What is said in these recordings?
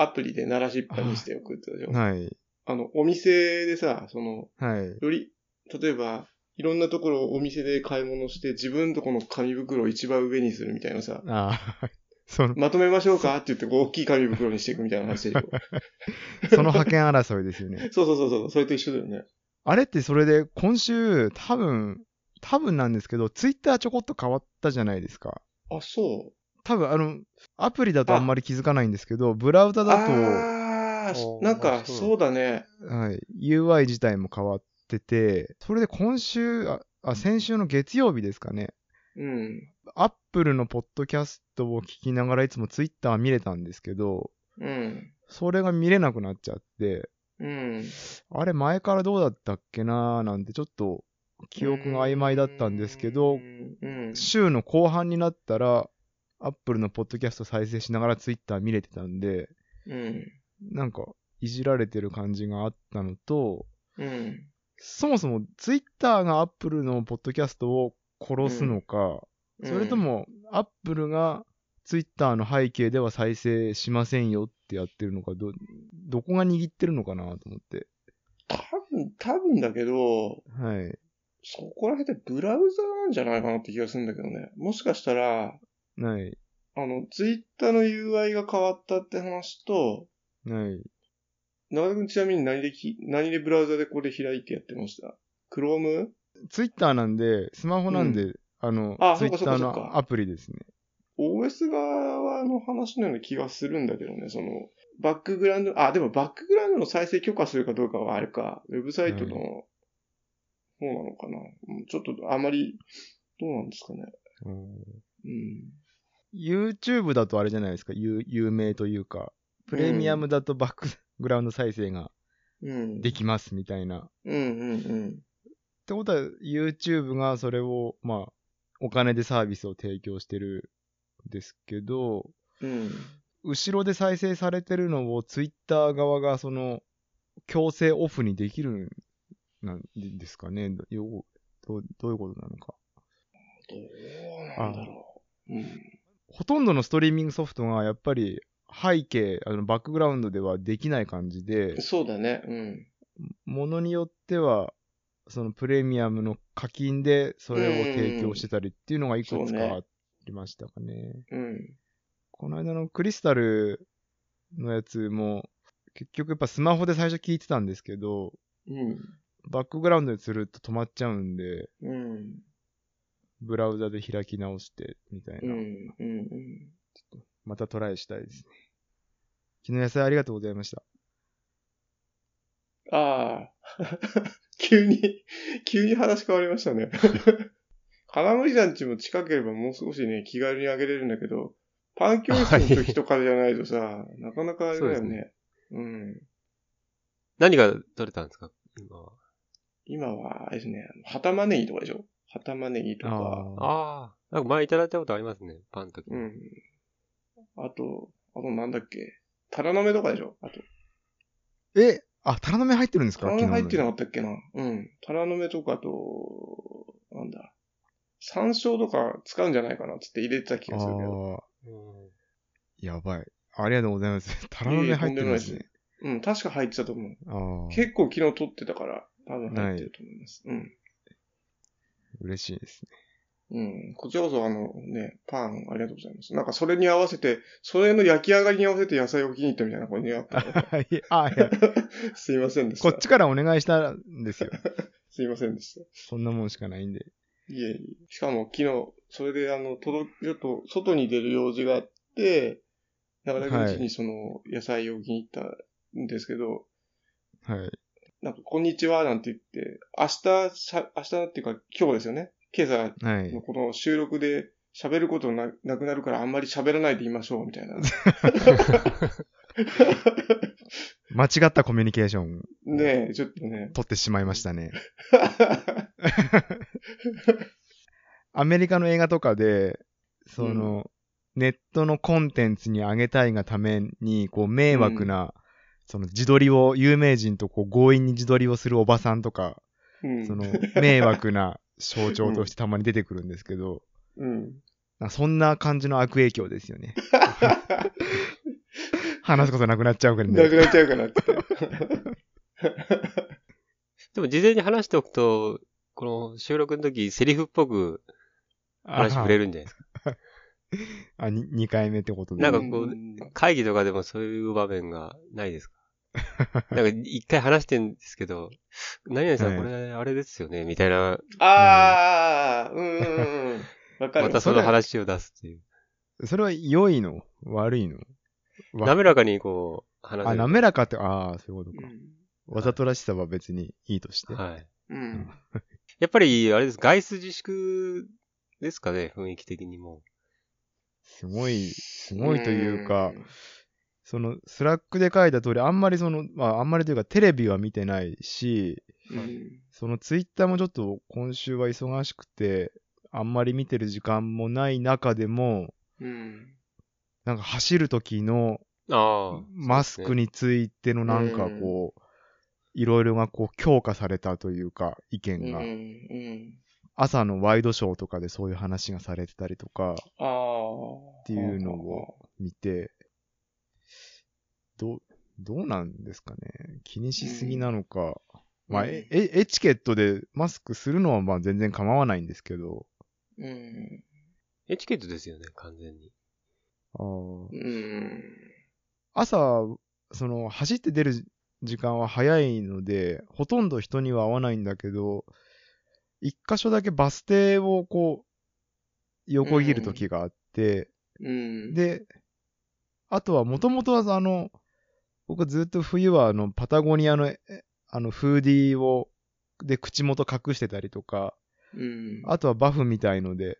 アプリで鳴らしっぱにしておくってことでしょ。はい。あの、お店でさ、その、はい。より、例えば、いろんなところをお店で買い物して、自分とこの紙袋を一番上にするみたいなさ、ああ、その、まとめましょうかって言って、大きい紙袋にしていくみたいな話でしょ。その派遣争いですよね。そうそうそうそう、それと一緒だよね。あれってそれで今週、多分、多分なんですけど、ツイッターちょこっと変わったじゃないですか。あ、そう。多分あの、アプリだとあんまり気づかないんですけど、ブラウザだと、なんか、そうだね。はい、UI 自体も変わってて、それで今週、あ、あ先週の月曜日ですかね。うん。アップルのポッドキャストを聞きながらいつもツイッター見れたんですけど、うん。それが見れなくなっちゃって、うん。あれ前からどうだったっけなーなんてちょっと記憶が曖昧だったんですけどう、ん。うん。週の後半になったら、アップルのポッドキャスト再生しながらツイッター見れてたんで、うん。なんかいじられてる感じがあったのと、うん。そもそもツイッターがアップルのポッドキャストを殺すのか、それと、もアップルがツイッターの背景では再生しませんよってやってるのか、ど、どこが握ってるのかなと思って。多分、多分だけど、はい。そこら辺でブラウザなんじゃないかなって気がするんだけどね。もしかしたら、はい。あの、ツイッターの UI が変わったって話と、はい。長田君ちなみに何でき、何でブラウザでこれ開いてやってました ?Chrome? ツイッターなんで、スマホなんで、あのあ、ツイッターそうかそうかそうかのアプリですね。OS 側の話のような気がするんだけどね、その、バックグラウンド、あ、でもバックグラウンドの再生許可するかどうかはあれか、ウェブサイトの、はそうなのかな？うんちょっとあまり、どうなんですかね。うんうん。YouTube だとあれじゃないですか、有有名というか、プレミアムだとバックグラウンド再生がうん。できますみたいな。うんうんうん。ってことは、YouTube がそれを、まあ、お金でサービスを提供してるんですけど、うん。後ろで再生されてるのを Twitter 側がその、強制オフにできるんなんですかねどうどういうことなのか。どうなんだろう。うん。ほとんどのストリーミングソフトがやっぱり背景、あのバックグラウンドではできない感じで、そうだね。うん。ものによっては、そのプレミアムの課金でそれを提供してたりっていうのがいくつかありましたかね。うん。この間のクリスタルのやつも、結局やっぱスマホで最初聞いてたんですけど、うん。バックグラウンドですると止まっちゃうんで、うん。ブラウザで開き直して、みたいうん。な。うん。うん。またトライしたいですね。昨日野菜ありがとうございました。ああ。急に、急に話変わりましたね。金森団地も近ければもう少しね、気軽にあげれるんだけど、パン教室の時とかじゃないとさ、なかなかあれだよそうでね。うん。何が取れたんですか？今は。今は、あれですね、旗マネギとかでしょ？旗マネギとか。あああ。なんか前いただいたことありますね。パンの時に。うん。あと、あとなんだっけタラの芽とかでしょ？あと。ーえ、あ、タラの芽入ってるんですか？タラの芽入ってなのかったっけな？うん。タラの芽とかと、なんだ。山椒とか使うんじゃないかなっつって入れてた気がするけど。やばい。ありがとうございます。タラの芽入ってるんですね。うん、確か入ってたと思う。ああ、結構昨日撮ってたから、多分入ってると思います。うん。嬉しいですね。うん。こちらこそあのね、パンありがとうございます。なんかそれに合わせて、それの焼き上がりに合わせて野菜を気に入ったみたいな感じがあったので あ、いや、すいませんでした。こっちからお願いしたんですよ。すいませんでした。そんなもんしかないんで。いえいえ。しかも昨日、それであの、届け、ちょっと外に出る用事があって、中田君家にその野菜を気に入ったんですけど、はい。なんか、こんにちはなんて言って、明日、しゃ明日っていうか今日ですよね。今朝はいの。この収録で喋ることななくなるからあんまり喋らないで言いましょうみたいな。間違ったコミュニケーションねえ、ちょっとね。取ってしまいましたね。アメリカの映画とかで、その、ネットのコンテンツに上げたいがために、こう、迷惑な、その自撮りを、有名人とこう強引に自撮りをするおばさんとか、うん。その、迷惑な象徴としてたまに出てくるんですけど、うん。なんかそんな感じの悪影響ですよね。話すことなくなっちゃうからなくね。なっちゃうかなって。でも事前に話しておくと、この収録の時、セリフっぽく話触れるんじゃないですか。あ、に2回目ってことで。なんかこううん会議とかでもそういう場面がないですか？なんか一回話してんですけど、何々さんはいこれあれですよね？みたいな、ああ、うんうんうん。わかる。またその話を出すっていう。それは良いの？悪いの？わ滑らかにこう、話あ。滑らかって、ああ、そういうことか。うんわざとらしさは別にいいとして。はい。うん。やっぱり、あれです、外出自粛ですかね、雰囲気的にも。すごい、すごいというか、んその、 Slack で書いた通り、あんまりその、まあ、あんまりというか、テレビは見てないし、うん。そのツイッターもちょっと今週は忙しくて、あんまり見てる時間もない中でも、うん。なんか走る時の。マスクについてのなんかこう、いろいろがこう強化されたというか、意うん。見が。うん。朝のワイドショーとかでそういう話がされてたりとかああ。っていうのを見て、どう、どうなんですかね。気にしすぎなのか。まあ、うんえエエチケットでマスクするのはまあ全然構わないんですけど、うん。エチケットですよね、完全に。あーうん。朝、その、走って出る時間は早いので、ほとんど人には会わないんだけど、一箇所だけバス停をこう、横切る時があって、うん。で、あとはもともとはあの、僕はずっと冬はあの、パタゴニアの、えあの、フーディーを、で、口元隠してたりとか、うん。あとはバフみたいので、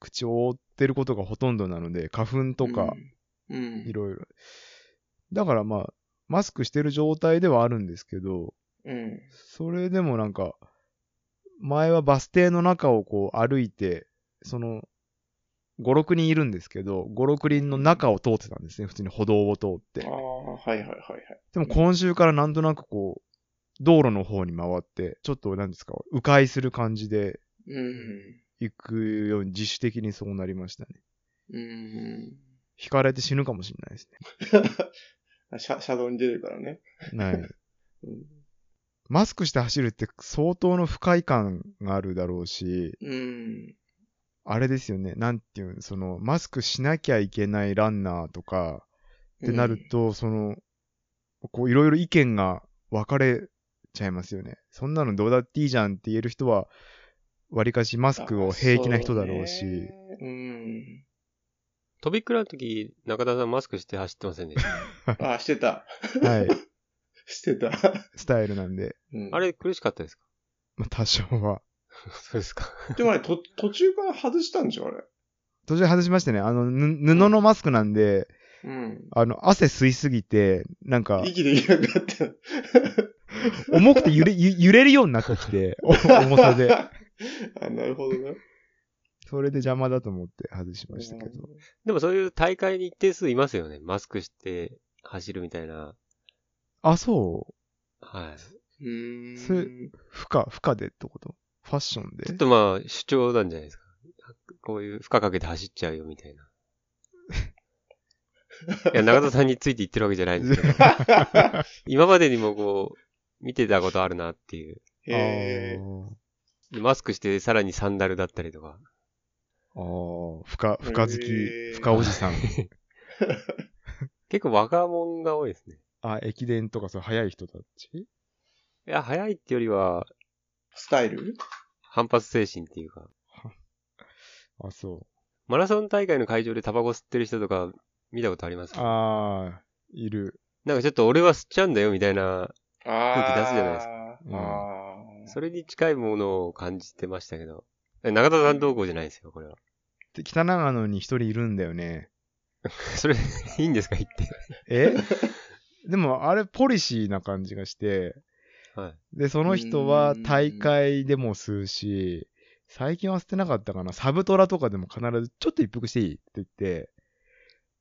口を覆ってることがほとんどなので、花粉とか、うん。いろいろ。だからまあ、マスクしてる状態ではあるんですけど、うん。それでもなんか、前はバス停の中をこう歩いて、その、5、6人いるんですけど、5、6人の中を通ってたんですね。普通に歩道を通ってあ。あ、はいはいはいはい。でも今週からなんとなくこう、道路の方に回って、ちょっと何ですか、迂回する感じでうん。行くように自主的にそうなりましたね。うん。引かれて死ぬかもしれないです 車、車道に出るからね。ね。はい。うん。マスクして走るって相当の不快感があるだろうし、うん。あれですよね、なんていうの、その、マスクしなきゃいけないランナーとかってなると、その、こういろいろ意見が分かれちゃいますよね。そんなのどうだっていいじゃんって言える人は、わりかしマスクを平気な人だろうし、そうねうん。飛びっくらの時、中田さんマスクして走ってませんでした？あ、してた。はい、してた。スタイルなんで、うんあれ苦しかったですか？まあ、多少は。そうですか。でもあれ、と、途中から外したんでしょ、あれ。途中外しましたね。あの、ぬ布のマスクなんで、うん。あの、汗吸いすぎて、なんか、息できなくなった。重くて揺れ、ゆ揺れるようになってきて、お重さで。あ、なるほどね。それで邪魔だと思って外しましたけど。でもそういう大会に一定数いますよね。マスクして走るみたいな。あ、そうはい。うーん。それ負荷、負荷でってこと？ファッションで？ちょっとまあ主張なんじゃないですか。こういう負荷かけて走っちゃうよみたいな。いや、長田さんについて言ってるわけじゃないんですけど、今までにもこう、見てたことあるなっていう。へマスクしてさらにサンダルだったりとか。あー負荷、負荷好き、へー負荷おじさん。結構若者が多いですね。あ、駅伝とかそう、早い人たち？いや、早いってよりは、スタイル？反発精神っていうか、あ、そマラソン大会の会場でタバコ吸ってる人とか見たことあります？う。ああ、いる。なんかちょっと俺は吸っちゃうんだよみたいな、あ空気出すじゃないですかうんああ。それに近いものを感じてましたけど。中田さんどうこうじゃないですよ、これは。で、北長野に一人いるんだよね。それ、いいんですか言って。え？でも、あれ、ポリシーな感じがして、はい。で、その人は大会でも吸うし、最近は吸ってなかったかな。サブトラとかでも必ず、ちょっと一服していいって言って、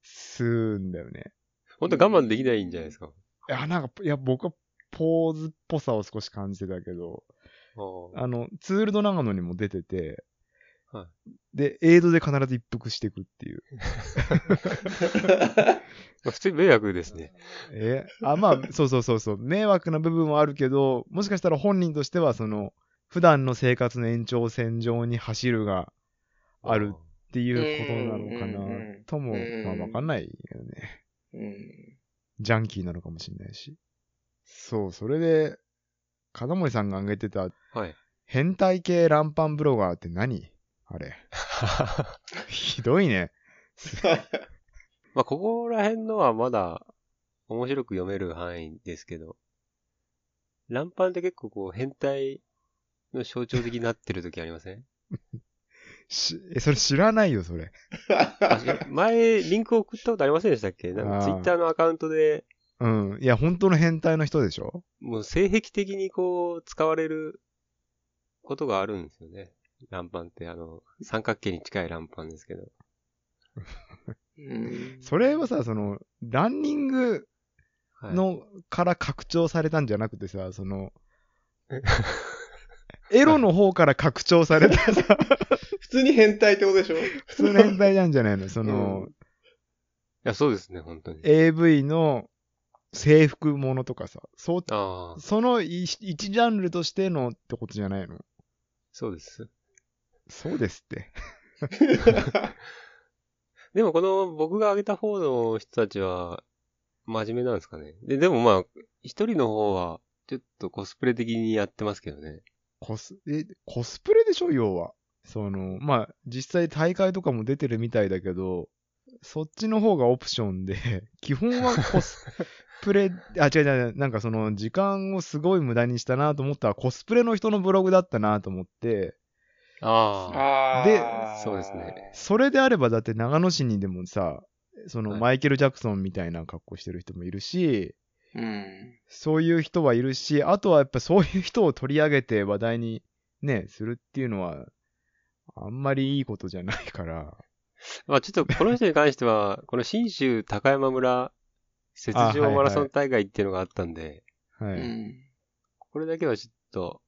吸うんだよね。本当我慢できないんじゃないですか？いや、なんか、いや、僕はポーズっぽさを少し感じてたけど、ああの、ツールド長野にも出てて、はで、エイドで必ず一服していくっていう。ま あ普通に迷惑ですね。えあ、まあ、そうそうそうそう。迷惑な部分もあるけど、もしかしたら本人としては、その、普段の生活の延長線上に走るがあるっていうことなのかなんとも、うんまあわかんないよね。うん。ジャンキーなのかもしれないし。そう、それで、金森さんが挙げてた、はい。変態系ランパンブロガーって何？あれ。ひどいね。まあ、ここら辺のはまだ面白く読める範囲ですけど、ランパンって結構こう変態の象徴的になってる時ありません？し、え、それ知らないよ、それ。前、リンク送ったことありませんでしたっけ？なんかツイッターのアカウントで、うん。いや、本当の変態の人でしょもう性癖的にこう、使われることがあるんですよね。ランパンって、あの、三角形に近いランパンですけど。うん。それはさ、その、ランニングはい、の、から拡張されたんじゃなくてさ、その、エロの方から拡張されたさ、普通に変態ってことでしょ？普通の変態なんじゃないの？その、うん。いや、そうですね、本当に。AV の制服ものとかさ、そう、その一一ジャンルとしてのってことじゃないの？そうです。そうですって。でもこの僕が挙げた方の人たちは真面目なんですかね。で、でもまあ、一人の方はちょっとコスプレ的にやってますけどね。コス、え、コスプレでしょ要は。その、まあ、実際大会とかも出てるみたいだけど、そっちの方がオプションで、基本はコスプレ、あ、違う違う、なんかその、時間をすごい無駄にしたなと思ったら、コスプレの人のブログだったなと思って、ああ。あでーそうですね。それであればだって長野市にでもさ、そのはいマイケル・ジャクソンみたいな格好してる人もいるし、うん。そういう人はいるし、あとはやっぱそういう人を取り上げて話題にね、するっていうのは、あんまりいいことじゃないから。まあちょっとこの人に関しては、この新州高山村雪上マラソン大会っていうのがあったんで、はい。うん。これだけはちょっと、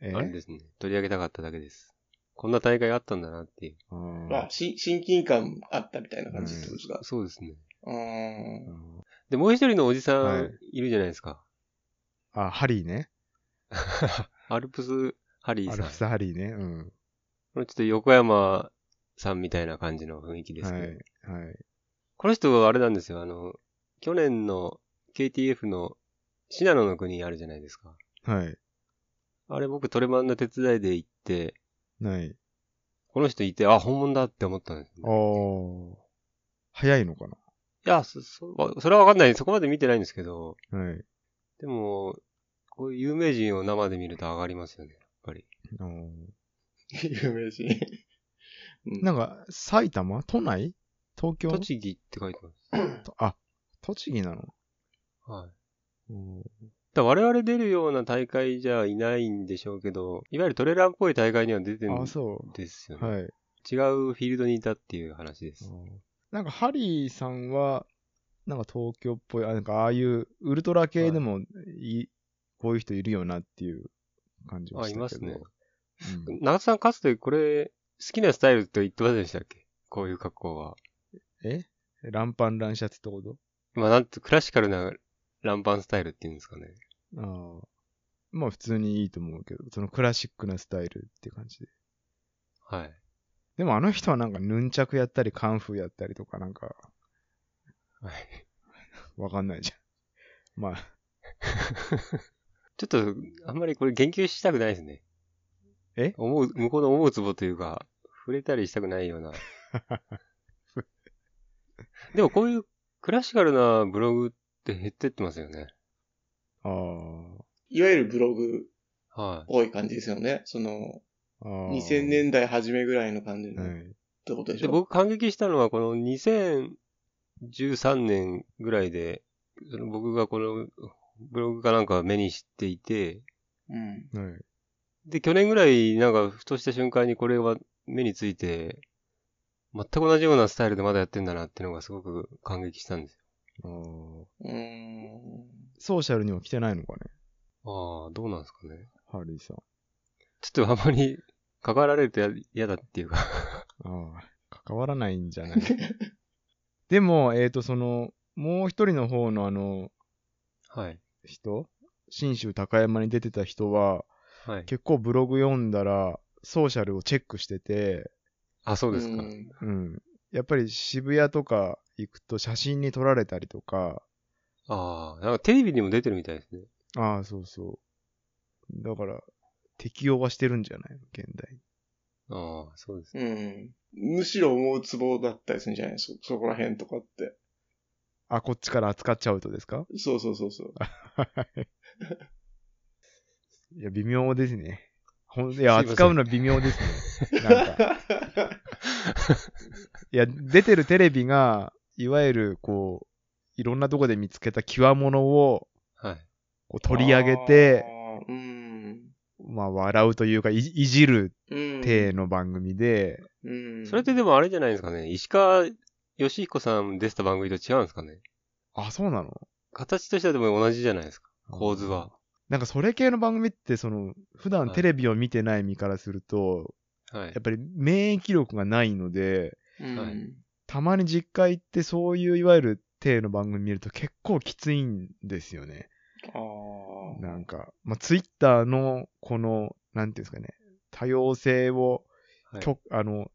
えあれですね、取り上げたかっただけです。こんな大会があったんだなっていう。あし親近感あったみたいな感じってことですか？そうですね。うーん。で、もう一人のおじさはいんいるじゃないですか。あ、ハリーね。アルプスハリーさん。アルプスハリーね。うん。これちょっと横山さんみたいな感じの雰囲気ですはい。けど。はい。この人はあれなんですよ。あの、去年の KTF の信濃の国あるじゃないですか。はい。あれ僕トレマンの手伝いで行って、ない。この人いて、あ、本物だって思ったんです、ね。おー。早いのかいや、そ、そ、それはわかんない。そこまで見てないんですけど、なはい。でも、こういう有名人を生で見ると上がりますよね、やっぱり。おー 有名人。うんなんか、埼玉？都内？東京？栃木って書いてます。とあ、栃木なの？はい。うんだ我々出るような大会じゃいないんでしょうけど、いわゆるトレランっぽい大会には出てるんですよう。ね。はい。違うフィールドにいたっていう話です。なんか、ハリーさんは、なんか東京っぽい、あなんかああいうウルトラ系でもい、こういう人いるよなっていう感じはあ、したけど。いますね。うん長田さんかつてこれ、好きなスタイルと言ってませんでしたっけ？こういう格好は。え？ランパンランシャツってこと？まあなんて、クラシカルなランパンスタイルっていうんですかね。ああ。まあ普通にいいと思うけど、そのクラシックなスタイルって感じで。はい。でもあの人はなんかヌンチャクやったりカンフーやったりとかなんかはい。わかんないじゃん。まあ、ちょっと、あんまりこれ言及したくないですね。え？思う、向こうの思うツボというか、触れたりしたくないような。でもこういうクラシカルなブログって減ってってますよね。ああ。いわゆるブログっはぽい感じですよね。その、あー2000年代初めぐらいの感じの、っはい。い。てことでしょ？で、僕感激したのはこの2013年ぐらいで、その僕がこのブログかなんか目にしていて、うん。はい。で、去年ぐらいなんかふとした瞬間にこれは目について、全く同じようなスタイルでまだやってんだなっていうのがすごく感激したんですうーん。ソーシャルには来てないのかねよ。ああ、どうなんですかね。ハリーさん。ちょっとあまり関わられるとや嫌だっていうか。ああ、関わらないんじゃない？でも、えっ、と、その、もう一人の方のあの、はい。人？新州高山に出てた人は、はい。結構ブログ読んだら、ソーシャルをチェックしてて、あ、そうですか。んうん。やっぱり渋谷とか行くと写真に撮られたりとか、ああ、なんかテレビにも出てるみたいですね。ああ、そうそう。だから、適用はしてるんじゃない現代。ああ、そうですね。うん。むしろ思うツボだったりするんじゃない？そ、そこら辺とかって。あ、こっちから扱っちゃうとですか？そうそうそうそう。いや、微妙ですね。ほんいや、扱うの微妙ですね。なんか。いや、出てるテレビが、いわゆる、こう、いろんなとこで見つけた極物をはい。こう取り上げて、うん。まあ、笑うというか、いいじるうん。体の番組で、うん。それってでもあれじゃないですかね。石川義彦さん出てた番組と違うんですかね。あ、そうなの？形としてはでも同じじゃないですか。構図は。。なんかそれ系の番組って、その、普段テレビを見てない身からすると、はいやっ。ぱり免疫力がないので、うん。はいたまに実家行ってそういういわゆる体の番組見ると結構きついんですよね。ああ。なんか、まあ、ツイッターのこの、なんていうんですかね、多様性を、はいあの、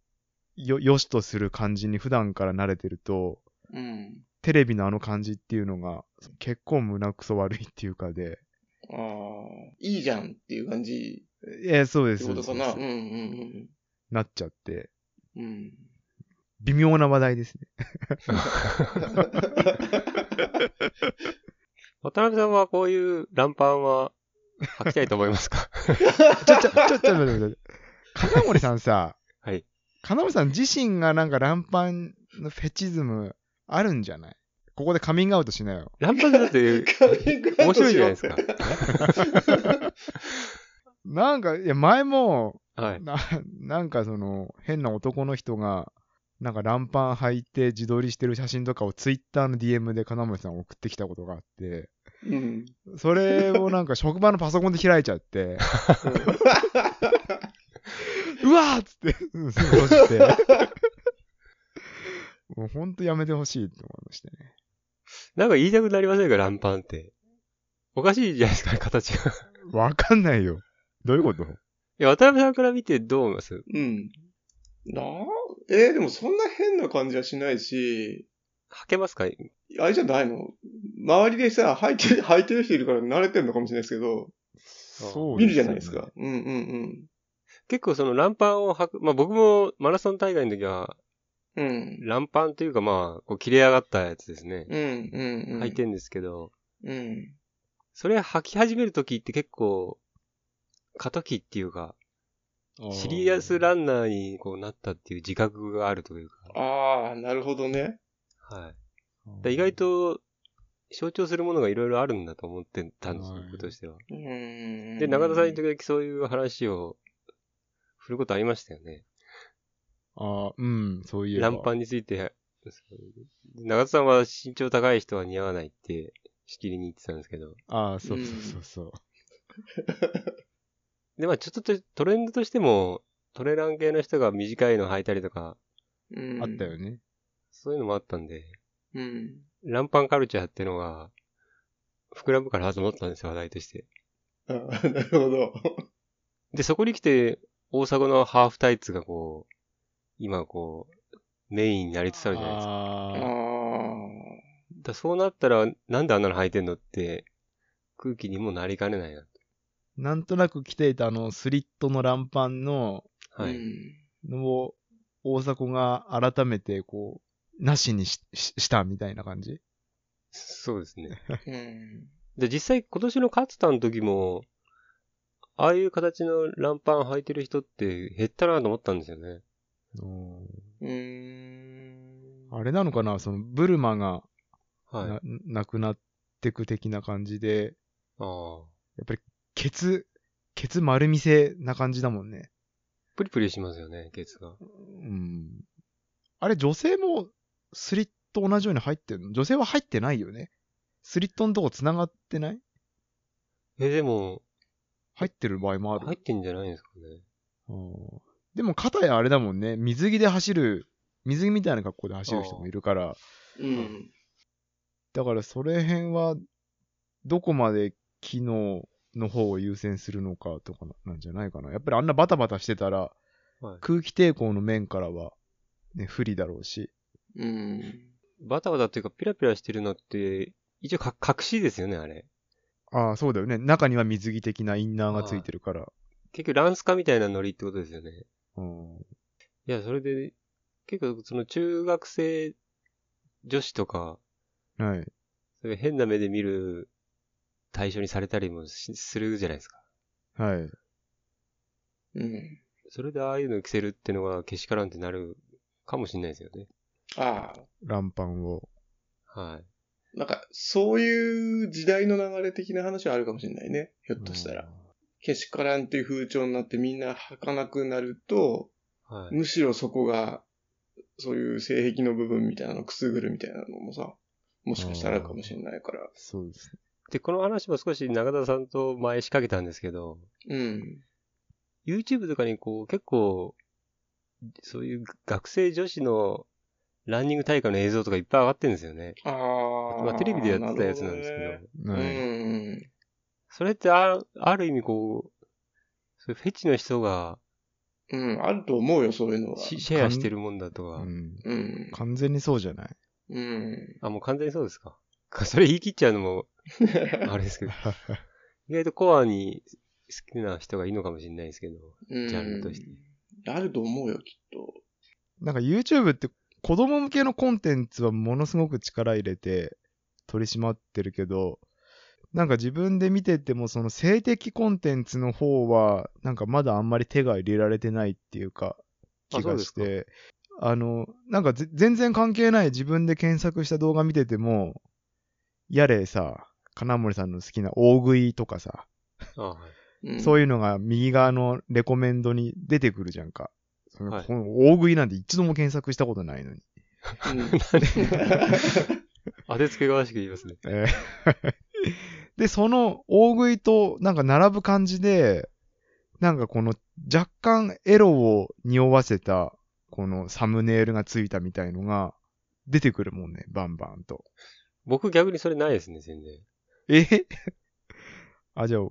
よ、良しとする感じに普段から慣れてると、うん。テレビのあの感じっていうのが結構胸くそ悪いっていうかで、ああ。いいじゃんっていう感じいや、そうです。ってことかな。そううんうんですなっちゃって、うんうん。うん。微妙な話題ですね。渡辺さんはこういうランパンは履きたいと思いますか？ちょ、ちょ、ちょ、ちょ、ちょ、ちょ、ちょ、金森さんさ、はい。金森さん自身がなんかランパンのフェチズムあるんじゃない？ここでカミングアウトしなよ。ランパンだって面白いじゃないですか。なんか、いや、前も、はい。な、なんかその、変な男の人が、なんかランパン履いて自撮りしてる写真とかをツイッターの DM で金森さん送ってきたことがあって、うん。それをなんか職場のパソコンで開いちゃって、うわーっつって、うんすぐ閉じて。もうほんとやめてほしいって思いましたね。なんか言いたくなりませんか、ランパンって。おかしいじゃないですか、形が。いわかんないよ。どういうこと？や、渡辺さんから見てどう思います？うん。なえーでもそんな変な感じはしないし、履けますか？あれじゃないの？周りでさ、履いて、履いてる人いるから慣れてるのかもしれないですけど、そう見るじゃないですか。うんうん結構そのランパンを履く、まあ僕もマラソン大会の時は、うん。うん。ランパンというかまあ、こう切れ上がったやつですね。うんうんうん。履いてんですけど、うん。それ履き始める時って結構、過渡期っていうか、シリアスランナーにこうなったっていう自覚があるというか、ああ、なるほどね。はい。だ意外と象徴するものがいろいろあるんだと思ってたんですよはい、僕としては。うん。で、中田さんに時々そういう話を振ることありましたよね。ああ、うん、そういえば。ランパンについて、中田さんは身長高い人は似合わないって、しきりに言ってたんですけど。ああ、そうそうそうそう。で、まあちょっとトトレンドとしても、トレラン系の人が短いの履いたりとか、うん、あったよね。そういうのもあったんで、うん。ランパンカルチャーっていうのが、膨らむからと思ったんですよ、話題として。あーなるほど。で、そこに来て、大阪のハーフタイツがこう、今こう、メインになりつつあるじゃないですか。あああ、あ。だそうなったら、なんであんなの履いてんのって、空気にもなりかねないな。なんとなく着ていたあの、スリットのランパンの、はい。うんのを、大迫が改めて、こう、なしにしししたみたいな感じ？そうですね。うん。で、実際今年の勝田の時も、ああいう形のランパン履いてる人って減ったなと思ったんですよね。うんうーん。あれなのかな？その、ブルマがはい。な、なくなってく的な感じで、ああ。やっぱり、ケツ、ケツ丸見せな感じだもんね。プリプリしますよね、ケツが。うん。あれ、女性もスリット同じように入ってるの？女性は入ってないよね。スリットのとこ繋がってない？え、でも、入ってる場合もある。入ってんじゃないんですかね。あーでも、片やあれだもんね。水着で走る、水着みたいな格好で走る人もいるから、うん。だからそれ辺は、どこまで機能の方を優先するのかとかなんじゃないかな。やっぱりあんなバタバタしてたら、はい空気抵抗の面からは、ね、不利だろうし。うん。バタバタっていうか、ピラピラしてるのって、一応か隠しですよね、あれ。ああ、そうだよね。中には水着的なインナーがついてるから。結局、ランスカみたいなノリってことですよね。うん。いや、それで、結構、その中学生女子とか、はい。そういう変な目で見る対象にされたりもしするじゃないですか。はい。うん。それでああいうの着せるってのがけしからんってなるかもしれないですよね。ああ。ランパンを。はい。なんか、そういう時代の流れ的な話はあるかもしれないね。ひょっとしたら。けしからんっていう風潮になってみんな履かなくなると、はい。むしろそこが、そういう性癖の部分みたいなのをくすぐるみたいなのもさ、もしかしたらあるかもしれないから。そうですね。で、この話も少し中田さんと前仕掛けたんですけど、うん。YouTube とかにこう結構、そういう学生女子のランニング大会の映像とかいっぱい上がってるんですよね。ああ。まあテレビでやってたやつなんですけど、どはい。ねそれってあある意味こう、そういうフェチの人がうん。うん、あると思うよ、そういうのは。シシェアしてるもんだとか、うん。うん。完全にそうじゃない？うん。あ、もう完全にそうですか。それ言い切っちゃうのも、あれですけど、意外とコアに好きな人がいいのかもしれないですけど、うんジャンルとして。あると思うよ、きっと。なんか YouTube って子供向けのコンテンツはものすごく力入れて取り締まってるけど、なんか自分で見ててもその性的コンテンツの方はなんかまだあんまり手が入れられてないっていうか気がして、あの、なんかぜ全然関係ない自分で検索した動画見てても、やれさ、金森さんの好きな大食いとかさ、あはい。うん、そういうのが右側のレコメンドに出てくるじゃんか。そのはい大食いなんて一度も検索したことないのに。うん当てつけがわしく言いますね。えーで、その大食いとなんか並ぶ感じで、なんかこの若干エロを匂わせたこのサムネイルがついたみたいのが出てくるもんね、バンバンと。僕逆にそれないですね、全然。え？あ、じゃあ、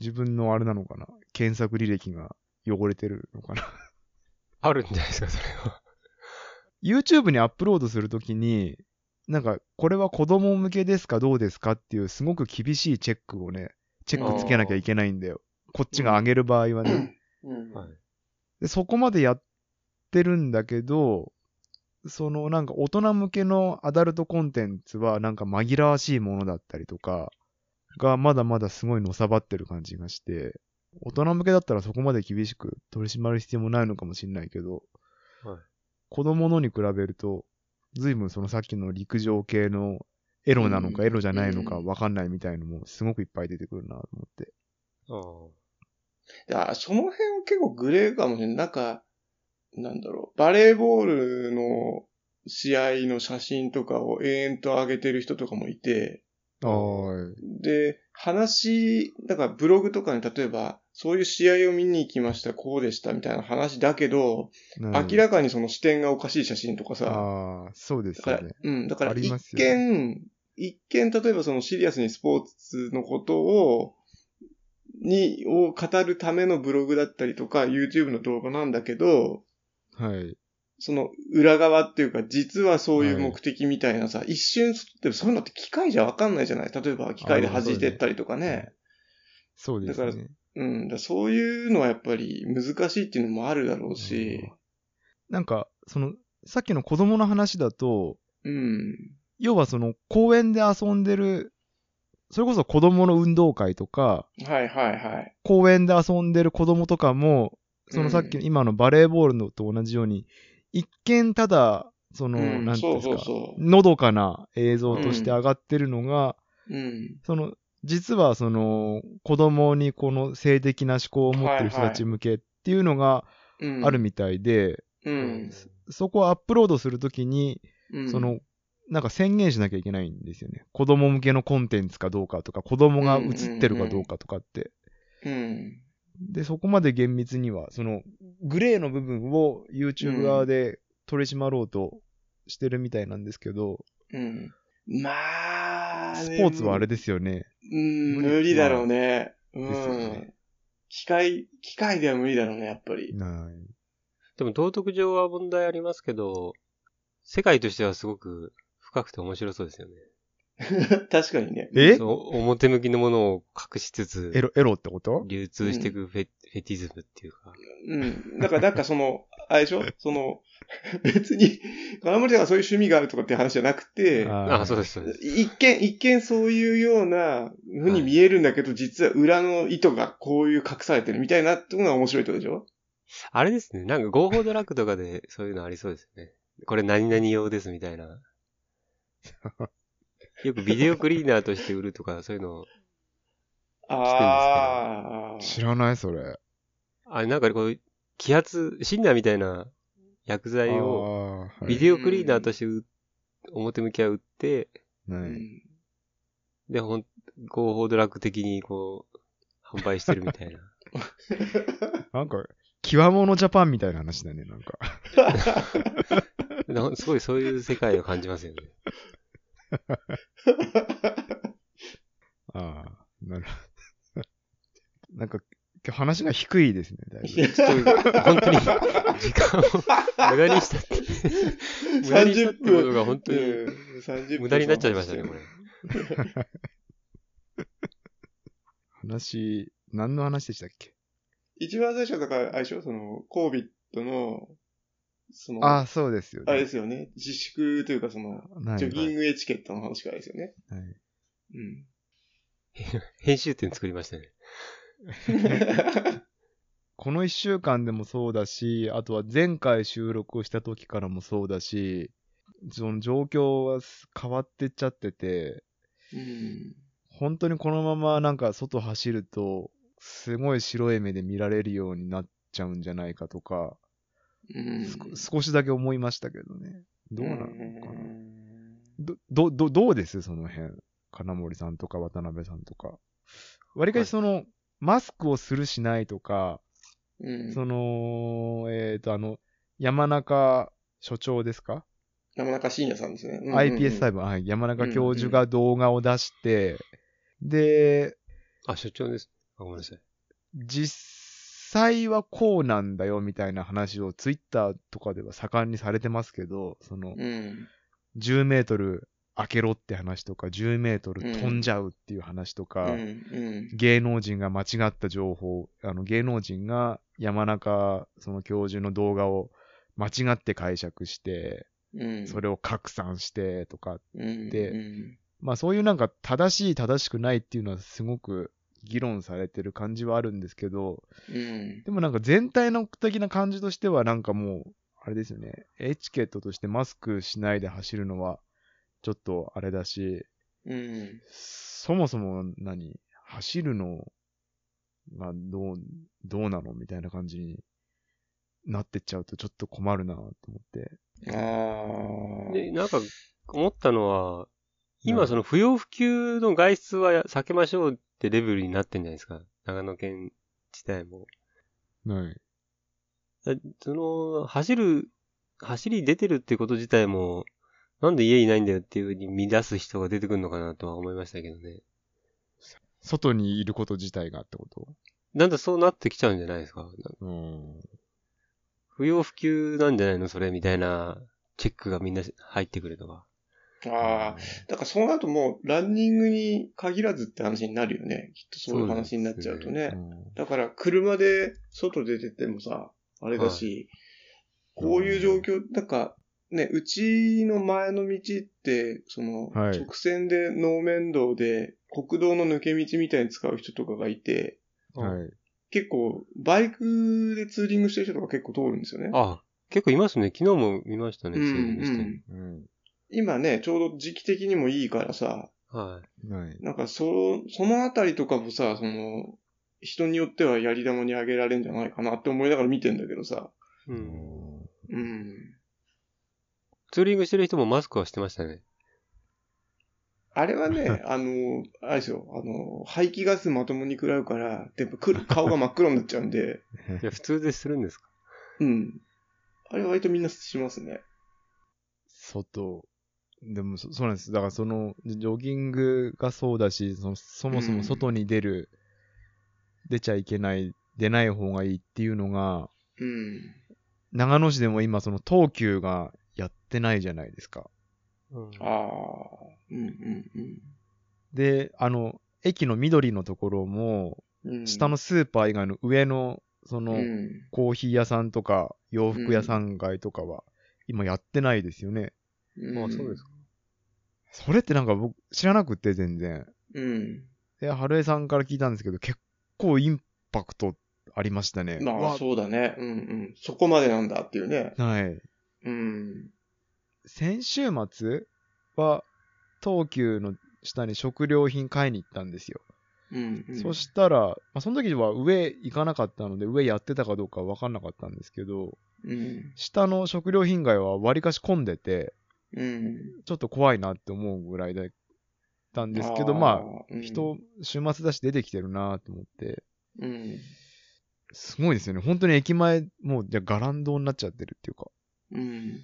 自分のあれなのかな？検索履歴が汚れてるのかな？あるんじゃないですか、それは。YouTube にアップロードするときに、なんか、これは子供向けですか？どうですか？っていうすごく厳しいチェックをね、チェックつけなきゃいけないんだよ。こっちが上げる場合はね。うんはい。でそこまでやってるんだけど、そのなんか大人向けのアダルトコンテンツはなんか紛らわしいものだったりとか、がまだまだすごいのさばってる感じがして、大人向けだったらそこまで厳しく取り締まる必要もないのかもしれないけど、はい子供のに比べると、随分そのさっきの陸上系のエロなのかうんエロじゃないのかわかんないみたいのもすごくいっぱい出てくるなと思って。ああ。いや、その辺は結構グレーかもしれない。なんか、なんだろう、バレーボールの試合の写真とかを延々と上げてる人とかもいて、で、話、だからブログとかに例えば、そういう試合を見に行きました、こうでしたみたいな話だけど、明らかにその視点がおかしい写真とかさ、ああ、そうですだから、よね。うん、だから一ますよね。見、一見、例えばそのシリアスにスポーツのことを、に、を語るためのブログだったりとか、YouTube の動画なんだけど、はい。その裏側っていうか、実はそういう目的みたいなさ、一瞬、でもそういうのって機械じゃわかんないじゃない？例えば機械で弾いてったりとかね。そうですだね。うん、だからそういうのはやっぱり難しいっていうのもあるだろうし、なんか、その、さっきの子供の話だと、うん、要はその公園で遊んでる、それこそ子供の運動会とか、はいはいはい。公園で遊んでる子供とかも、そのさっきの今のバレーボールのと同じように、一見ただ、その、うんなんていうんですか、そうそうそうのどかな映像として上がってるのが、うん、その、実はその、子供にこの性的な思考を持ってる人たち向けっていうのがうん。あるみたいで、うん。そこをアップロードするときに、うんそ、の、なんか宣言しなきゃいけないんですよね。子供向けのコンテンツかどうかとか、子供が映ってるかどうかとかって。うん。で、そこまで厳密には、その、グレーの部分を YouTube 側で取り締まろうとしてるみたいなんですけど、うん。まあ、スポーツはあれですよね。うん、無理だろうね。うですよんね。機械、機械では無理だろうね、やっぱり。ない。でも道徳上は問題ありますけど、世界としてはすごく深くて面白そうですよね。確かにね。え？表向きのものを隠しつつ、エロ、エロってこと？流通していくフェ,、フェティズムっていうか。うん。だから、なんかその、あれでしょ？その、別に、金森さんがそういう趣味があるとかっていう話じゃなくて、ああ、そうです、そうです。一見、一見そういうような風に見えるんだけど、実は裏の意図がこういう隠されてるみたいなっていうのが面白いってことでしょ？あれですね。なんか合法ドラッグとかでそういうのありそうですよね。これ何々用ですみたいな。よくビデオクリーナーとして売るとかそういうの、ああ。知らない、それ。あれなんかこう、気圧、シンナーみたいな薬剤ををビデオクリーナーとして売表向きは売って、ない。うんで、ほん、合法ドラッグ的にこう、販売してるみたいな。なんか、極物ジャパンみたいな話だね、なんか。なすごいそういう世界を感じますよね。ああ、なるほど。なんか、今日話が低いですね、だいぶ。本当に、時間を無駄にしたって。無駄にしたってことが本当に30分無駄になっちゃいましたね、これ。話、何の話でしたっけ？一番最初だから、あれでしょ？その、コービットの、その、ああ、そうですよね。あれですよね。自粛というか、その、はいジョギングエチケットの話からですよね。はいうん。編集点作りましたね。この一週間でもそうだし、あとは前回収録をした時からもそうだし、その状況は変わってっちゃってて、うん。本当にこのままなんか外走ると、すごい白い目で見られるようになっちゃうんじゃないかとか、うん。す少しだけ思いましたけどね。どうなのかな。うんど、ど、ど、どうです？その辺。金森さんとか渡辺さんとか。わりかしその、マスクをするしないとか、うん。その、えっ、と、あの、山中所長ですか、山中伸也さんですね。うんうんうん ?IPS 細胞、はい、山中教授が動画を出して、で、あ、所長です。あごめんなさい。実際はこうなんだよみたいな話をツイッターとかでは盛んにされてますけど、その、うん。10メートル開けろって話とか、10メートル飛んじゃうっていう話とか。芸能人が間違った情報、あの芸能人が山中その教授の動画を間違って解釈して、うん。それを拡散してとか、うん。でうんまあそういうなんか正しい正しくないっていうのはすごく議論されてる感じはあるんですけど、うん。でもなんか全体の的な感じとしてはなんかもう、あれですよね、エチケットとしてマスクしないで走るのはちょっとあれだし、うん。そもそも何走るのがどう、どうなのみたいな感じになってっちゃうとちょっと困るなと思って。ああ。で、なんか、思ったのは、今その不要不急の外出は避けましょうってレベルになってんじゃないですか。長野県自体も。はい。だその、走る、走り出てるってこと自体も、なんで家いないんだよっていうふうに見出す人が出てくるのかなとは思いましたけどね。外にいること自体がってこと？だんだんそうなってきちゃうんじゃないですか。うん。不要不急なんじゃないのそれみたいなチェックがみんな入ってくるのが。ああ。だからそうなるともう、ランニングに限らずって話になるよね。きっとそういう話になっちゃうとね。うんだから、車で外出ててもさ、あれだし、こういう状況、なんか、ね、うちの前の道って、その、はい直線で農面道で、国道の抜け道みたいに使う人とかがいて、はい。結構、バイクでツーリングしてる人とか結構通るんですよね。あ、結構いますね。昨日も見ましたね。うんツーリングしてうんうん。今ね、ちょうど時期的にもいいからさ、はい。はい。なんかそ、そのあたりとかもさ、その、人によってはやり玉にあげられるんじゃないかなって思いながら見てんだけどさ。う。うんんうん。ツーリングしてる人もマスクはしてましたね。あれはね、あの、あれですよ、あの、排気ガスまともに食らうから、でくる顔が真っ黒になっちゃうんで、いや、普通でするんですか？うん。あれ割とみんなしますね。外。でもそ、そうなんです。だからその、ジョギングがそうだし、そのそもそも外に出る、出ちゃいけない、出ない方がいいっていうのが、うん。長野市でも今その東急がやってないじゃないですか。うんああ、うんうんで、あの、駅の緑のところも、うん。うん、下のスーパー以外の上の、その、うん。コーヒー屋さんとか、洋服屋さん街とかは、今やってないですよね。うん。あそうですか。それってなんか僕、知らなくて全然。うん。で、春江さんから聞いたんですけど、結構インパクトありましたね。まあ、わそうだね。うんうん。そこまでなんだっていうね。はい。うん。先週末は、東急の下に食料品買いに行ったんですよ。うん、うん。そしたら、まあ、その時は上行かなかったので、上やってたかどうかわかんなかったんですけど、うん。下の食料品街は割かし混んでて、うん。ちょっと怖いなって思うぐらいだったんですけど、まあ、うん、人、週末だし出てきてるなと思って、うん。すごいですよね。本当に駅前、もう、じゃあ、ガランドになっちゃってるっていうか。うん。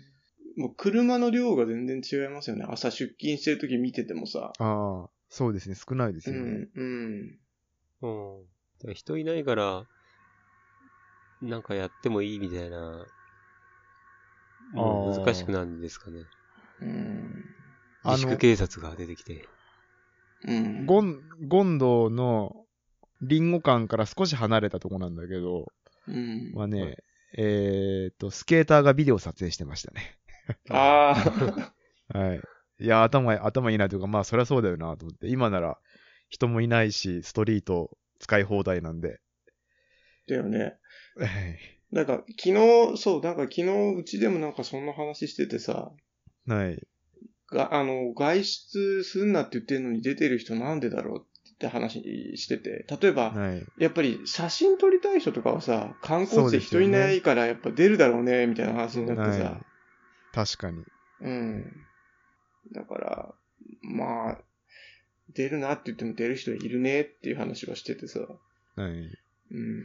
もう車の量が全然違いますよね。朝出勤してる時見ててもさ。ああ、そうですね。少ないですよね。うん。うん。うん。だから人いないから、なんかやってもいいみたいな、難しくなるんですかね。うん。自粛警察が出てきて。うん。ゴン、ゴンドのリンゴ館から少し離れたとこなんだけど、うん。はね、はいえーっと、スケーターがビデオ撮影してましたね。ああ。はい。いや、頭、頭いいなというか、まあ、そりゃそうだよなと思って、今なら人もいないし、ストリート使い放題なんで。だよね。はいなんか、昨日、そう、なんか昨日、うちでもなんかそんな話しててさ、はい。が、あの、外出すんなって言ってるのに出てる人なんでだろうって話してて、例えば、はい。やっぱり写真撮りたい人とかはさ、観光地で人いないからやっぱ出るだろうね、みたいな話になってはさい。確かに。うん。だから、まあ、出るなって言っても出る人いるねっていう話はしててさ。はい。うん。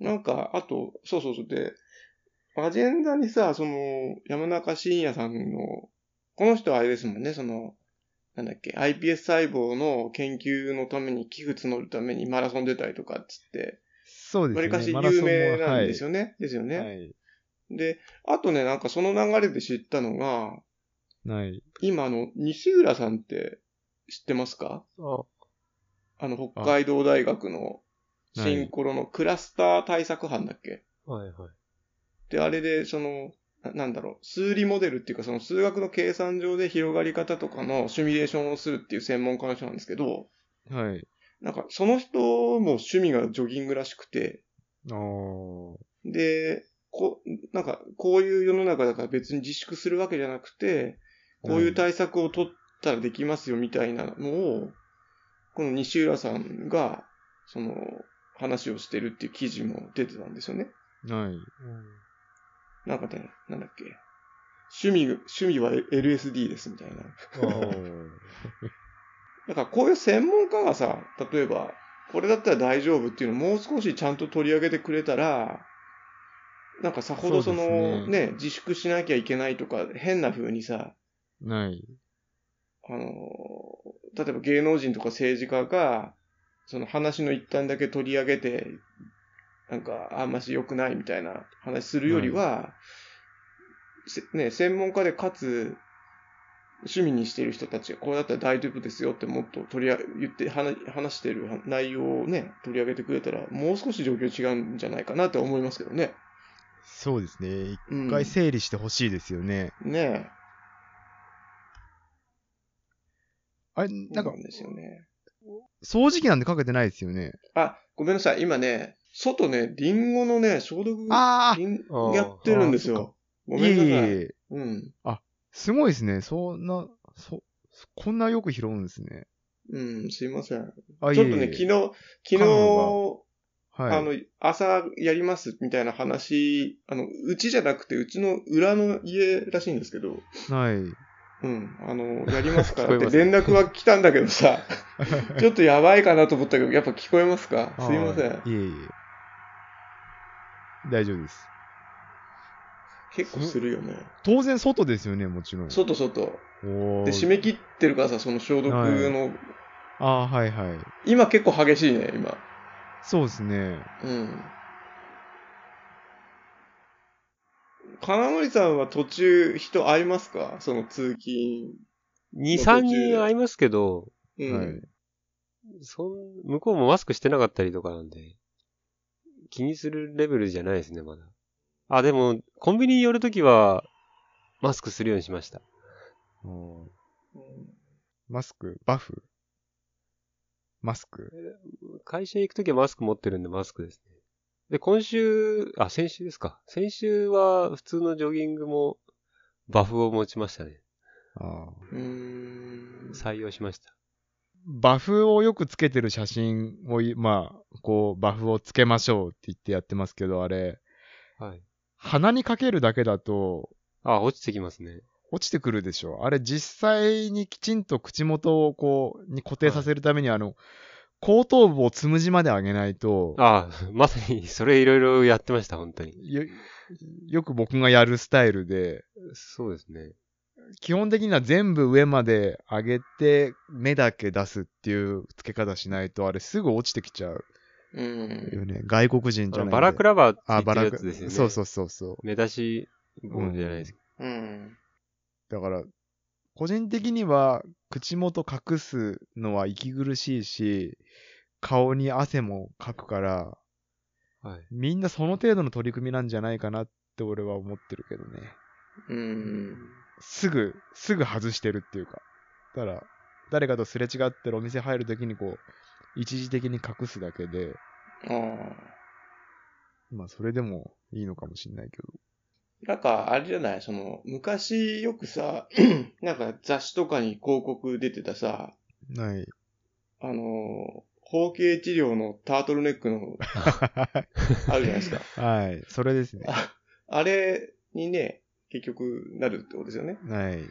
なんか、あと、そうそうそう。で、アジェンダにさ、その、山中伸也さんの、この人はあれですもんね、その、なんだっけ、iPS 細胞の研究のために寄付募るためにマラソン出たりとかっつって、そうですね。わりかし有も名なんですよね。はいですよね。はい。で、あとね、なんかその流れで知ったのが、はい。今あの、西浦さんって知ってますか？あ、あの、北海道大学のはいシンコロのクラスター対策班だっけ？はいはい。で、あれで、その、ななんだろう、数理モデルっていうか、その数学の計算上で広がり方とかのシミュレーションをするっていう専門家の人なんですけど、はい。なんか、その人も趣味がジョギングらしくて、あーで、こなんか、こういう世の中だから別に自粛するわけじゃなくて、こういう対策を取ったらできますよみたいなのを、この西浦さんが、その、話をしてるっていう記事も出てたんですよね。はい。なんかね、なんだっけ。趣味、趣味は LSD ですみたいな。あだからこういう専門家がさ、例えば、これだったら大丈夫っていうのをもう少しちゃんと取り上げてくれたら、なんかさほどそのねね自粛しなきゃいけないとか、変な風にさ、はい。あの、例えば芸能人とか政治家が、その話の一端だけ取り上げて、なんか、あんまし良くないみたいな話するよりは、せね、専門家でかつ、趣味にしている人たちが、これだったら大丈夫ですよってもっと取り上げ、言って話、話してる内容をね、取り上げてくれたら、もう少し状況違うんじゃないかなって思いますけどね。そうですね。一うん。回整理してほしいですよね。ねあれ、え。なんかですよね。掃除機なんてかけてないですよね。あ、ごめんなさい。今ね、外ね、リンゴのね、消毒やってるんですよ。ごいめんなさい。えいえ。うん。すごいですね。そんな、そ、こんなよく拾うんですね。うん、すいません。あ、ちょっとね、昨日、昨日、感はい。あの、朝やりますみたいな話、あの、うちじゃなくて、うちの裏の家らしいんですけど、はい。うん、あの、やりますからって 連絡は来たんだけどさ、ちょっとやばいかなと思ったけど、やっぱ聞こえますか？すいませんいえいえ。大丈夫です。結構するよね。当然外ですよね、もちろん。外外。で、締め切ってるからさ、その消毒の、はいああ、はいはい。今結構激しいね、今。そうですね。うん。金森さんは途中人会いますか？その通勤。2、3人会いますけど、うん。はい。そん、向こうもマスクしてなかったりとかなんで、気にするレベルじゃないですね、まだ。あ、でも、コンビニ寄るときは、マスクするようにしました。おーマスク？バフ？マスク？会社行くときはマスク持ってるんでマスクですね。で、今週、あ、先週ですか。先週は普通のジョギングもバフを持ちましたね。ああ。うーん。採用しました。バフをよくつけてる写真をい、まあ、こう、バフをつけましょうって言ってやってますけど、あれ、はい。鼻にかけるだけだと、あ、落ちてきますね。落ちてくるでしょ。あれ実際にきちんと口元をこう、に固定させるために、あの、後頭部をつむじまで上げないと、あ、まさにそれいろいろやってました、本当に。よ、よく僕がやるスタイルで、そうですね。基本的には全部上まで上げて、目だけ出すっていう付け方しないと、あれすぐ落ちてきちゃううん。よね。外国人じゃないバラクラバーって言あ、ってるバラクやつですよね。そうそうそうそう。目出し帽じゃないですか。うん。だから、個人的には、口元隠すのは息苦しいし、顔に汗もかくから、はい。みんなその程度の取り組みなんじゃないかなって俺は思ってるけどね。うん。すぐ、すぐ外してるっていうか。だから、誰かとすれ違ってるお店入るときにこう、一時的に隠すだけで、ああ。まあそれでもいいのかもしんないけど。なんか、あれじゃない？その、昔よくさ、なんか雑誌とかに広告出てたさ、はい。あの、包茎治療のタートルネックの あるじゃないですか。はい。それですね。ああれにね、結局なるってことですよね。はい。うん、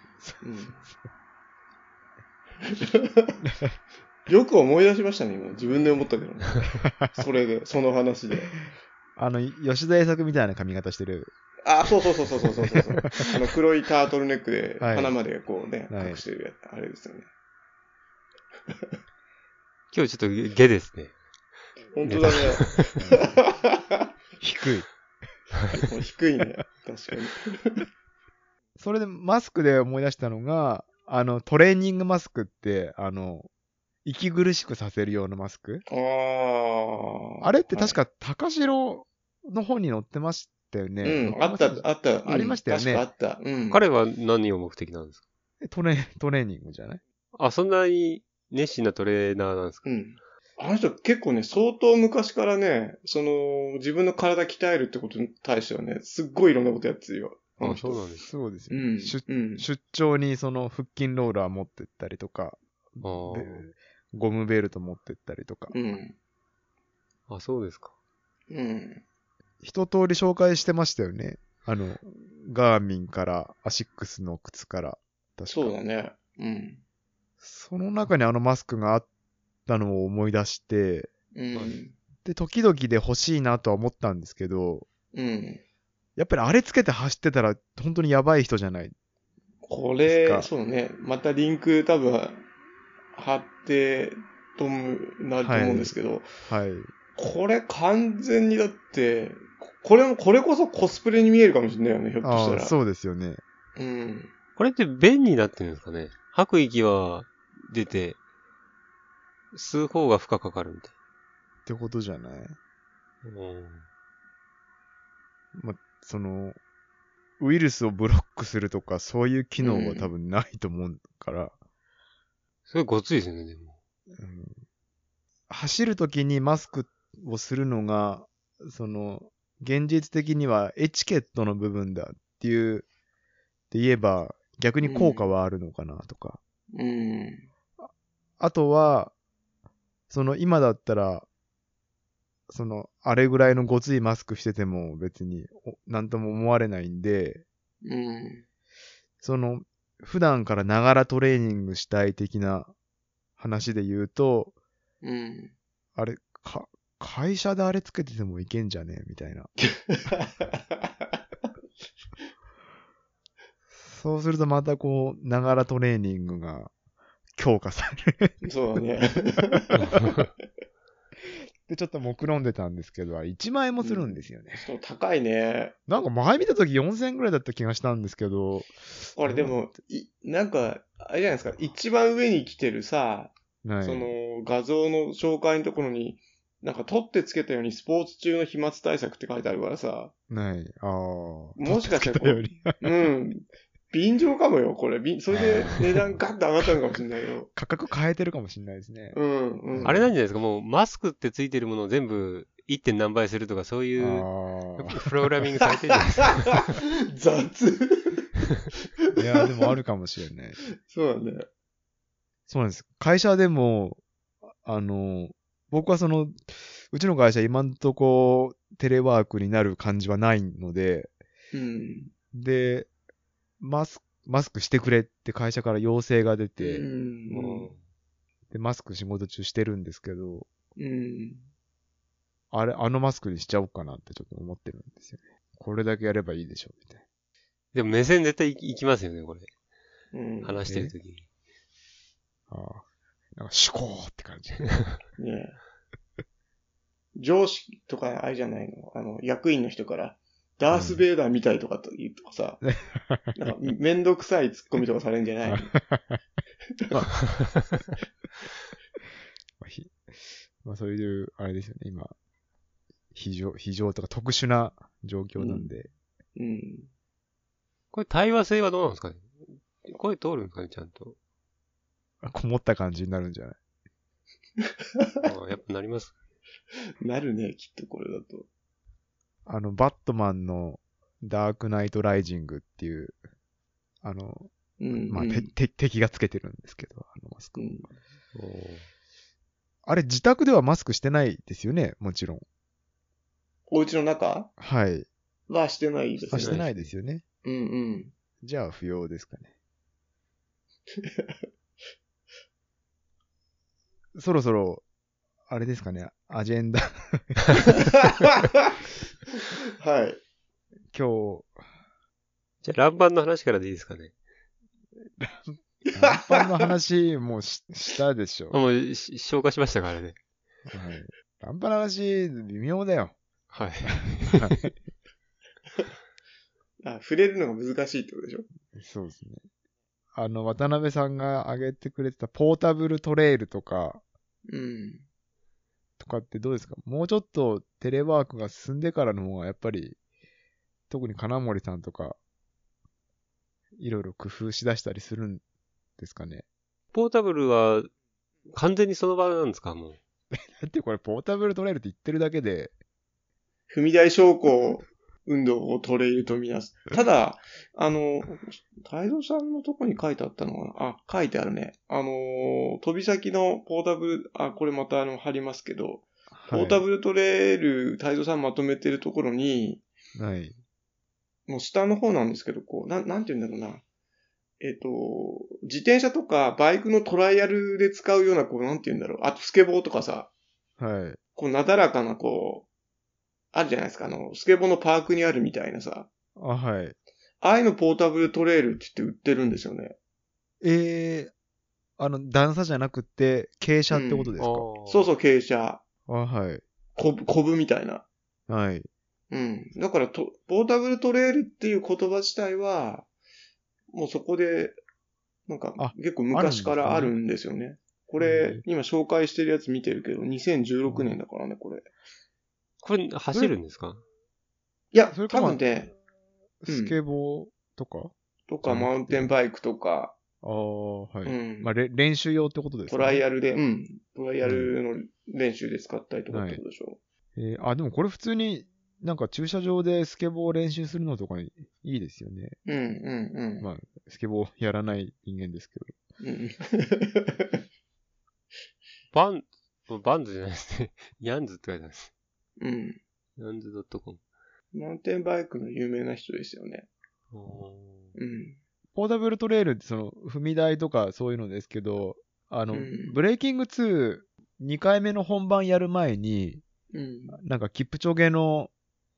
よく思い出しましたね、今。自分で思ったけどね。それで、その話で。あの、吉田栄作みたいな髪型してる。あ、そうそうそうそうそうそうそう。あの黒いタートルネックで、はい鼻までこうね、はい隠してるやつ、あれですよね。今日ちょっとゲですね。本当だね。低い。低い。ね。確かに。それでマスクで思い。出したのが、あの、トレーニングマスクって、あの、息苦しくさせるようなマスクああ。あれって確か高城の本に載ってましたよね。うん、あった、あった。ありましたよね確かあった。うん。彼は何を目的なんですかトレトレーニングじゃない。あ、そんなに熱心なトレーナーなんですかうん。あの人結構ね、相当昔からね、その、自分の体鍛えるってことに対してはね、すっごいいろんなことやってるよ。あのあ、人そうなんです。そうですよ。うん。出うん。出張にその腹筋ローラー持ってったりとか、あゴムベルト持ってったりとか。うん。あ、そうですか。うん。一通り紹介してましたよね。あの、ガーミンから、アシックスの靴から。確かそうだね。うん。その中にあのマスクがあったのを思い出して、うん。で、時々で欲しいなとは思ったんですけど、うん。やっぱりあれつけて走ってたら本当にやばい人じゃない。これ、そうね。またリンク多分、貼って、とむ、なると思うんですけど、はい。これ完全にだって、ここれも、これこそコスプレに見えるかもしれないよね、ひょっとしたら。そうですよね。うん。これって便になってるんですかね？吐く息は出て、吸う方が負荷かかるみたいってことじゃない？な。うん。その、ウイルスをブロックするとか、そういう機能は多分ないと思うから、それごついですよね、でも。うん走るときにマスクをするのが、その、現実的にはエチケットの部分だっていう、って言えば、逆に効果はあるのかなとか。うん。あとは、その今だったら、その、あれぐらいのごついマスクしてても別に、おなんとも思われないんで、うん。その、普段からながらトレーニングしたい的な話で言うと、うん。あれ、か、会社であれつけててもいけんじゃね？えみたいな。そうするとまたこう、ながらトレーニングが強化される。そうだね。で、ちょっと目論んでたんですけど、あれ1万円もするんですよね。そう高いね。なんか前見た時4000円ぐらいだった気がしたんですけど、これでも、いなんか、あれじゃないですか、一番上に来てるさ、はい。その画像の紹介のところに、なんか取ってつけたようにスポーツ中の飛沫対策って書いてあるからさ、ない。ああ。もしかしたらよりうん。便乗かもよ、これ。びそれで 値段ガッと上がったのかもしれないよ。価格変えてるかもしれないですね。うん、うん。あれなんじゃないですか？もう、マスクってついてるものを全部 1. 点何倍するとか、そういう、あプログラミングされてるじゃないですか。雑。あ。いや、でもあるかもしれない。そうだね。そうなんです。会社でも、あの、僕はその、うちの会社今んとこテレワークになる感じはないので、うん。で、マスク、マスクしてくれって会社から要請が出て、うん。で、マスク仕事中してるんですけど、うん。あれ、あのマスクにしちゃおうかなってちょっと思ってるんですよね。これだけやればいいでしょ、みたいでも目線絶対いいきますよね、これ。うん。話してるときに。な。ああ。なんか、思考って感じ。ねえ上司とか、あれじゃないの？あの、役員の人から、ダース・ベイダーみたいとかと言うとかさ、なんかめんどくさいツッコミとかされるんじゃないの？まあひまあ、そういう、あれですよね、今。非常、非常とか特殊な状況なんで。うん。これ対話性はどうなんですかね？声通るんですかね、ちゃんと。こもった感じになるんじゃない？あやっぱなります。なるね、きっとこれだと。あの、バットマンのダークナイトライジングっていう、あの、うん。まあ、うんてて敵がつけてるんですけど、あのマスク。うんあれ、自宅ではマスクしてないですよね、もちろん。お家の中？はい。はしてないですね。あしてないですよね。うんうん。じゃあ、不要ですかね。そろそろ、あれですかね、アジェンダ、はい。今日、じゃあ、乱板の話からでいいですかね。ランパンの話 もししたでしょ。あもうし消化しましたからね。はい。ランパンの話、微妙だよ。はい。あ、触れるのが難しいってことでしょ？そうですね。あの、渡辺さんが挙げてくれてたポータブルトレイルとか、うん。とかってどうですか？もうちょっとテレワークが進んでからの方がやっぱり、特に金森さんとか、いろいろ工夫しだしたりするんですかね？ポータブルは完全にその場なんですか？もう。だってこれポータブルトレイルって言ってるだけで、踏み台昇降運動をトレイルとみなす。ただ、あの、太蔵さんのとこに書いてあったのかな？あ、書いてあるね。あのー、飛び先のポータブル、あ、これまたあの、貼りますけど、ポータブルトレイル、太蔵さんまとめてるところに、はい。もう下の方なんですけど、こう、なん、なんて言うんだろうな。えっ、と、自転車とかバイクのトライアルで使うような、こう、なんて言うんだろう。あと、スケボーとかさ、はい。こう、なだらかな、こう、あるじゃないですか。あの、スケボーのパークにあるみたいなさ。あ、はい。ああいうのポータブルトレイルって言って売ってるんですよね。えー、あの、段差じゃなくって、傾斜ってことですか、そうそう、傾斜。あはい。こぶ、こぶみたいな。はい。うん。だからと、ポータブルトレイルっていう言葉自体は、もうそこで、なんかあ、結構昔からあるんですよね。これ、今紹介してるやつ見てるけど、2016年だからね、これ。これ走るんですか？いやそれ、か多分ね、うんスケボーとか、とか、マウンテンバイクとか、ああ、はい。うん。まあ、れ練習用ってことですトね。ライアルで、うん。トライアルの練習で使ったりとかってことでしょ。えーあ、でもこれ普通に、なんか駐車場でスケボー練習するのとかにいいですよね。うん、うん、うん。まあ、スケボーやらない人間ですけど。うんバン、バンズじゃないですね。ヤンズって書いてあるんです。うん。ヤンズ .com。マウンテンバイクの有名な人ですよね。おうん。ポータブルトレイルってその、踏み台とかそういうのですけど、あの、うんブレイキング2、2回目の本番やる前に、うん。なんかキップチョゲの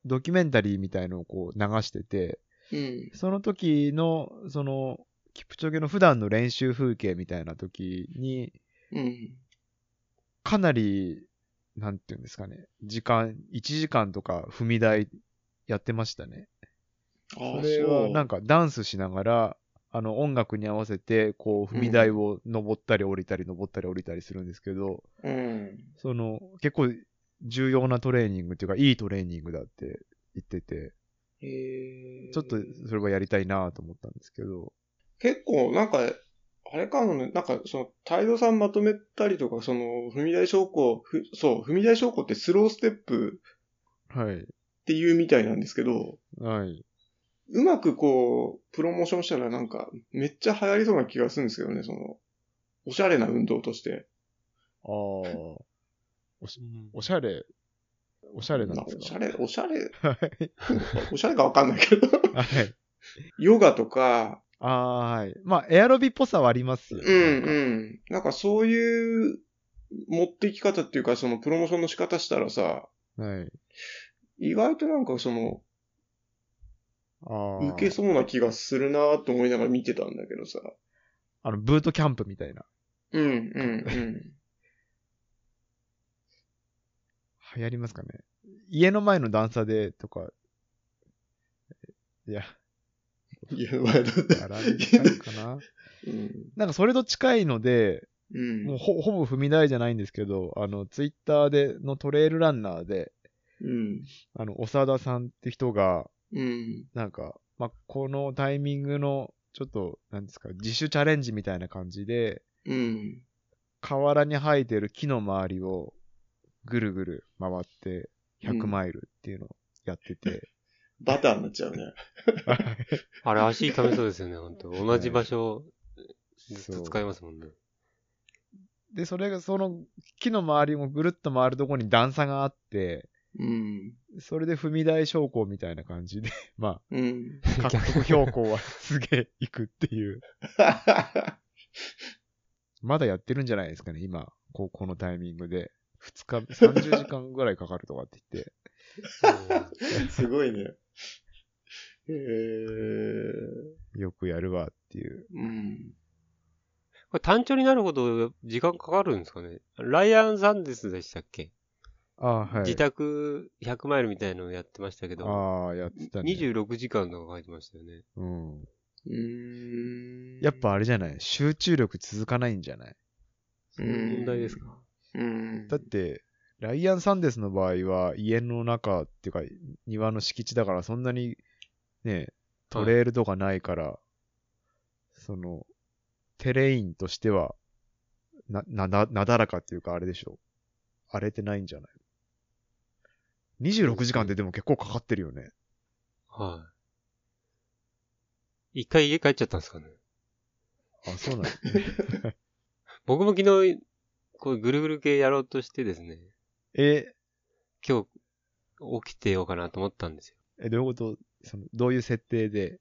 ドキュメンタリーみたいのをこう流してて、うん。その時の、その、キップチョゲの普段の練習風景みたいな時に、うん。かなり、なんていうんですかね、時間、1時間とか踏み台やってましたね。ああ、それはなんか、かダンスしながら、あの音楽に合わせて、こう踏み台を登ったり降りたり登ったり降りたりするんですけど、うん。その結構重要なトレーニングっていうか、いいトレーニングだって言ってて。ちょっとそれはやりたいなと思ったんですけど、結構、なんか、あれかな、なんか、その、態度さんまとめたりとか、その、踏み台昇降、ふそう、踏み台昇降ってスローステップはい。っていうみたいなんですけど、はい。うまくこう、プロモーションしたらなんか、めっちゃ流行りそうな気がするんですけどね、その、おしゃれな運動として。ああ、おしおしゃれ、おしゃれなんですか？おしゃれ、おしゃれ、はい。おしゃれかわかんないけど、はい。ヨガとか、はい。まあ、エアロビっぽさはありますよ、うんうん。なんかそういう持ってき方っていうか、そのプロモーションの仕方したらさ、はい。意外となんかその、ああ。受けそうな気がするなと思いながら見てたんだけどさ。あの、ブートキャンプみたいな。うんうんうん。流行りますかね。家の前の段差でとか、いや、いや、まあ、やらないかな。うん。なんかそれと近いので、うん。もうほほぼ踏み台じゃないんですけど、あの、ツイッターでのトレイルランナーで、うん。あの、長田さんって人が、うん。なんか、まあ、このタイミングの、ちょっと、なんですか、自主チャレンジみたいな感じで、うん。河原に生えてる木の周りをぐるぐる回って100マイルっていうのをやってて、バターになっちゃうね。あれ足痛めそうですよね、本当同じ場所、ずっと使いますもんね。で、それがその木の周りもぐるっと回るとこに段差があって、うん。それで踏み台昇降みたいな感じで、まうん。あ、獲得標高はすげえ行くっていう。まだやってるんじゃないですかね、今、こうこのタイミングで。2日、30時間ぐらいかかるとかって言って。すごいね。へえ。よくやるわっていう。うん。これ単調になるほど時間かかるんですかね？ライアン・サンデスでしたっけ、ああ、はい。自宅100マイルみたいのをやってましたけど、ああ、やってたね。26時間とか書いてましたよね。うん。うーん。やっぱあれじゃない？集中力続かないんじゃない？そういう問題ですか？うん。だって、ライアン・サンデスの場合は家の中っていうか庭の敷地だからそんなにね、トレイルとかないから、その、テレインとしては、な、なだ、なだらかっていうかあれでしょ。荒れてないんじゃない ?26 時間ってでも結構かかってるよね。はい。一回家帰っちゃったんですかね。あ、そうなんだ。僕も昨日、こうぐるぐる系やろうとしてですね、え、今日起きてようかなと思ったんですよ。え、どういうこと？その、どういう設定で？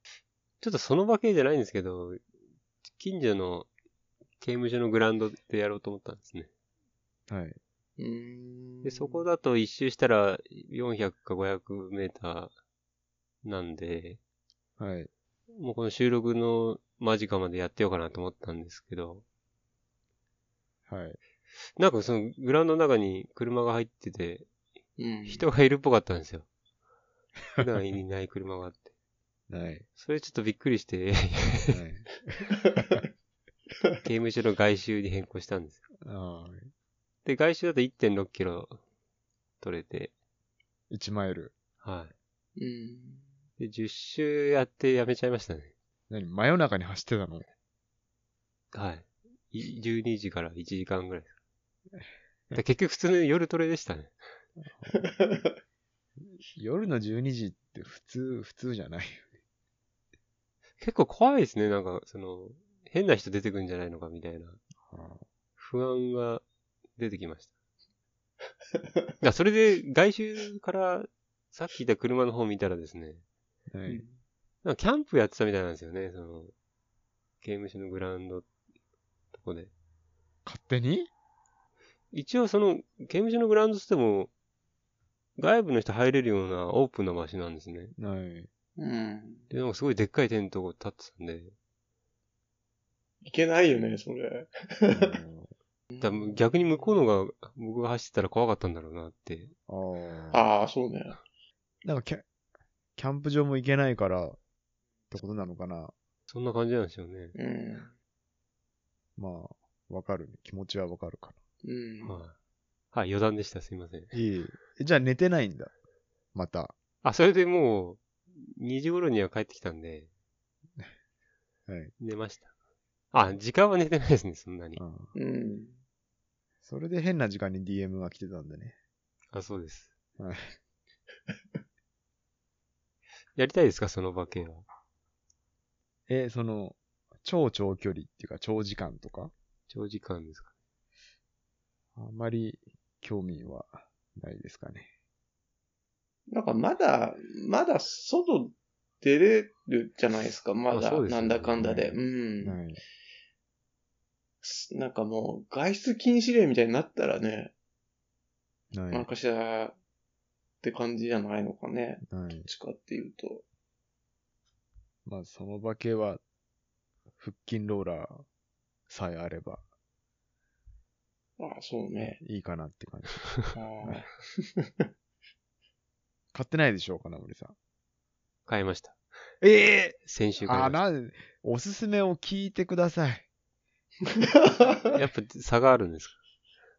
ちょっとその場系じゃないんですけど、近所の刑務所のグラウンドでやろうと思ったんですね。はい。うーん。で、そこだと一周したら400か500メーターなんで、はい。もうこの収録の間近までやってようかなと思ったんですけど、はい。なんかそのグラウンドの中に車が入ってて、うん。人がいるっぽかったんですよ。普段いない車があって。はい。それちょっとびっくりして、はい。刑務所の外周に変更したんですよ。で、外周だと1.6キロ取れて、1マイル。はうん。い。で、10周やってやめちゃいましたね。何？真夜中に走ってたの？はい。い12時から1時間ぐらいです。で結局普通の夜トレでしたね。夜の12時って普通、普通じゃない。結構怖いですね。なんか、その、変な人出てくんじゃないのかみたいな不安が出てきました。いや、それで外周からさっき言った車の方見たらですね、はい。なんかキャンプやってたみたいなんですよね。その、刑務所のグラウンド、とこで。勝手に？一応その、刑務所のグラウンドっても、外部の人入れるようなオープンな場所なんですね。はい。うん。で、なんかすごいでっかいテントが立ってたんで、いけないよね、それ。だ逆に向こうのが、僕が走ってたら怖かったんだろうなって。ああ。ああ、そうね。なんかキャ、キャンプ場も行けないから、ってことなのかな。そんな感じなんですよね。うん。まあ、わかるね。気持ちはわかるかうん。はい。はい、余談でした。すいません。な。いい。えじゃあ寝てないんだ。また。あ、それでもう、2時頃には帰ってきたんで、はい。寝ました。あ、時間は寝てないですね、そんなに。うんうん。それで変な時間に DM が来てたんでね。あ、そうです。はい。やりたいですか、その化けは？え、その、超長距離っていうか長時間とか、長時間ですか？あんまり興味はないですかね。なんかまだ、まだ外出れるじゃないですか、まだ、ねなんだかんだで。うん。はい。なんかもう、外出禁止令みたいになったらね、はい。なんかしらって感じじゃないのかね。はいどっ。ちかっていうと。まあ、その化けは、腹筋ローラーさえあればああ、そうね。いいかなって感じ。ああ 買ってないでしょうかな、森さん。買いました。ええ先週買いあ、ましなん、おすすめを聞いてください。た。やっぱ差があるんですか？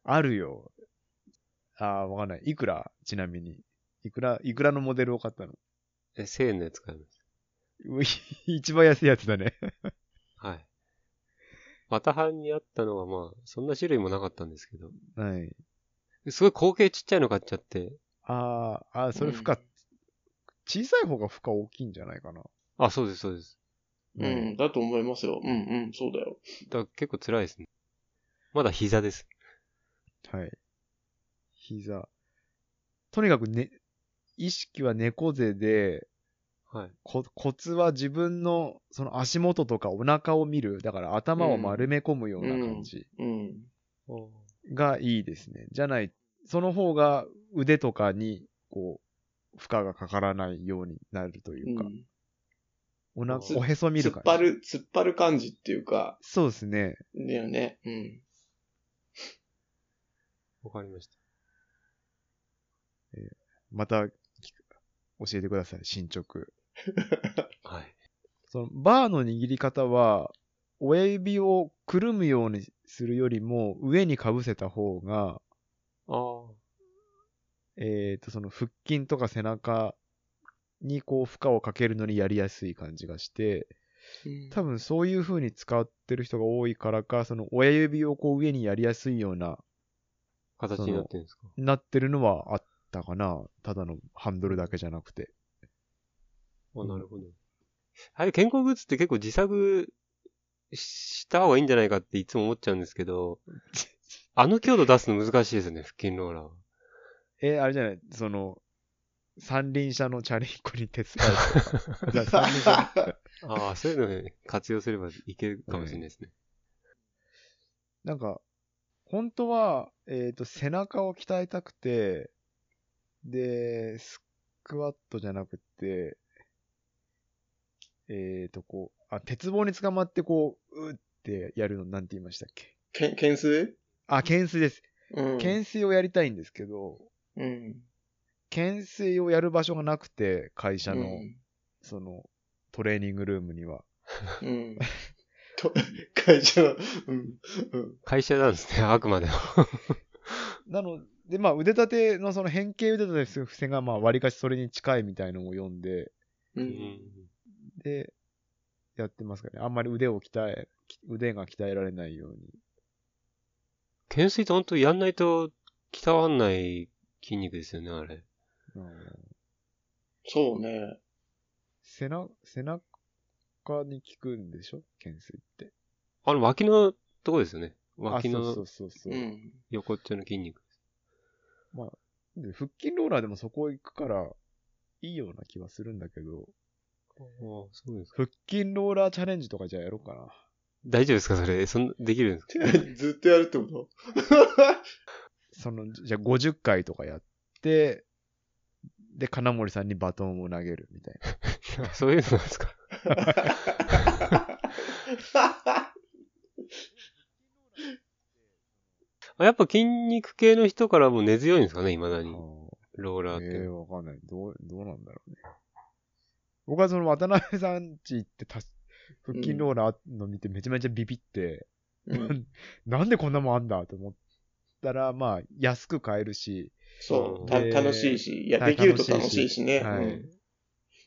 あるよ。ああ、わかんない。いくらちなみに。いくら、いくらのモデルを買ったの？え、1000円のやつ買いましうい一番安いやつだね。た。はい。また版にあったのはまあ、そんな種類もなかったんですけど、はい。すごい口径ちっちゃいの買っちゃって、ああ、ああ、それ負荷、小さい方が負荷大きいんじゃないかな。あ、そうです、そうです。う。ん、だと思いますよ。うんうん、そうだよ。だから結構辛いですね。まだ膝です。はい。膝。とにかくね、意識は猫背で、はい。こコツは自分のその足元とかお腹を見る。だから頭を丸め込むような感じうん。がいいですね。じゃない、その方が腕とかに、こう、負荷がかからないようになるというか、うんおなつおへそ見突る感じ。っ張る、突っ張る感じっていうか、そうですね。だよね。うん。わかりました。また、聞く教えてください、進捗。はい。そのバーの握り方は、親指をくるむようにするよりも、上にかぶせた方が、ああ。えっ、と、その腹筋とか背中にこう負荷をかけるのにやりやすい感じがして、多分そういう風に使ってる人が多いからか、その親指をこう上にやりやすいような、形になってるんですか？なってるのはあったかな。ただのハンドルだけじゃなくて。あ、なるほど。あれ、健康グッズって結構自作した方がいいんじゃないかっていつも思っちゃうんですけど、あの強度出すの難しいですね、腹筋ローラーは。えーあれじゃない、その、三輪車のチャリンコに手伝う あああ、そういうのね活用すればいけるかもしれないですね。なんか、本当は、えっ、と、背中を鍛えたくて、で、スクワットじゃなくて、えっ、と、こう、あ、鉄棒に捕まってこう、うってやるのなんて言いましたっけ？けん、懸垂？あ、懸垂です。うん。懸垂をやりたいんですけど、うん。懸垂をやる場所がなくて、会社の、うんその、トレーニングルームには。うん。と、会社の、うん。うん。会社なんですね、あくまでも。なので、まあ、腕立てのその変形腕立ての付箋が、まあ、割かしそれに近いみたいのを読んで、う。うんん。で、やってますかね。あんまり腕を鍛え、腕が鍛えられないように。懸垂って本当やんないと鍛わんない筋肉ですよね、あれ。うんそうね。背中、背中に効くんでしょ？懸垂って。あの脇のとこですよね。あ、脇のそうそうそう。横っちょの筋肉。で。腹筋ローラーでもそこ行くから、いいような気はするんだけど、ああ、そうですか。腹筋ローラーチャレンジとかじゃあやろうかな。大丈夫ですか？それ。そんできるんですか？ずっとやるってこと？その、じゃあ50回とかやって、で、金森さんにバトンを投げるみたいな。そういうのなんですか？あやっぱ筋肉系の人からも根強いんですかね未だに。ローラーって。ええわかんない。どう、どうなんだろうね。僕はその渡辺さんち行ってた腹筋ローラーの見てめちゃめちゃビビって、うん なんでこんなもんあんだと思ったら、まあ、安く買えるし、そう、楽しいし、いや、はいできると楽しいしね。はいうん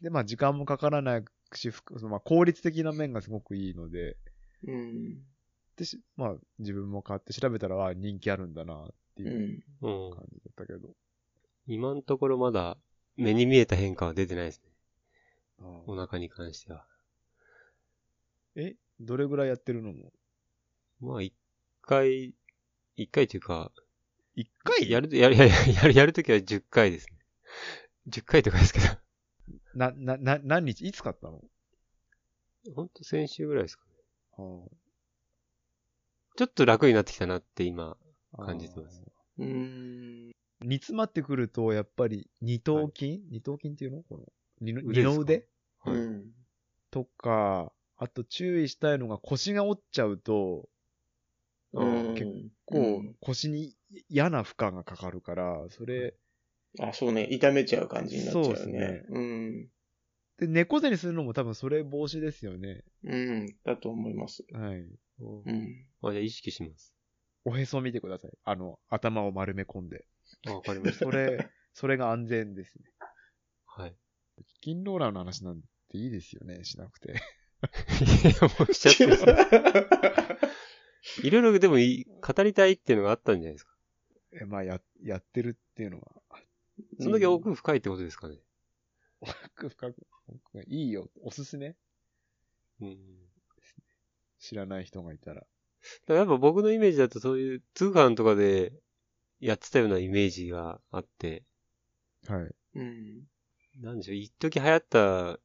で、まあ、時間もかからないし、ふくそのまあ、効率的な面がすごくいいので、うん。でし、まあ、自分も買って調べたら、あ人気あるんだな、ってう。いうんうん。感じだったけど。今のところまだ目に見えた変化は出てないですお腹に関しては。えどれぐらいやってるのも？まあ一回、一回というか、一回？やる、やる、やる、やる、やるときは10回ですね。10回とかですけど。な、な、な、何日？いつ買ったの？ほんと先週ぐらいですかね。あちょっと楽になってきたなって今、あ感じてます。うん。煮詰まってくると、やっぱり二頭筋、二頭筋っていうの？この二の腕？はい。うん。とか、あと注意したいのが腰が折っちゃうと、うん。結うこんう、腰に嫌な負荷がかかるから、それ、あ、そうね。痛めちゃう感じになっちゃうよそうですねね。うん。で、猫背にするのも多分それ防止ですよね。うん。だと思います。はい。うん。あ、じゃあ意識します。おへそ見てください。あの、頭を丸め込んで。あ、わかりました。それ、それが安全ですね。はい。筋ローラーの話なんていいですよね、しなくて。いや、もうしちゃってる。いろいろでもいい語りたいっていうのがあったんじゃないですか。え、まあ、や、やってるっていうのは、そんだけ奥深いってことですかね。奥深く、奥がいいよ。おすすめうん。知らない人がいたら。だからやっぱ僕のイメージだとそういう通販とかでやってたようなイメージがあって、はい。うん。なんでしょう、一時流行った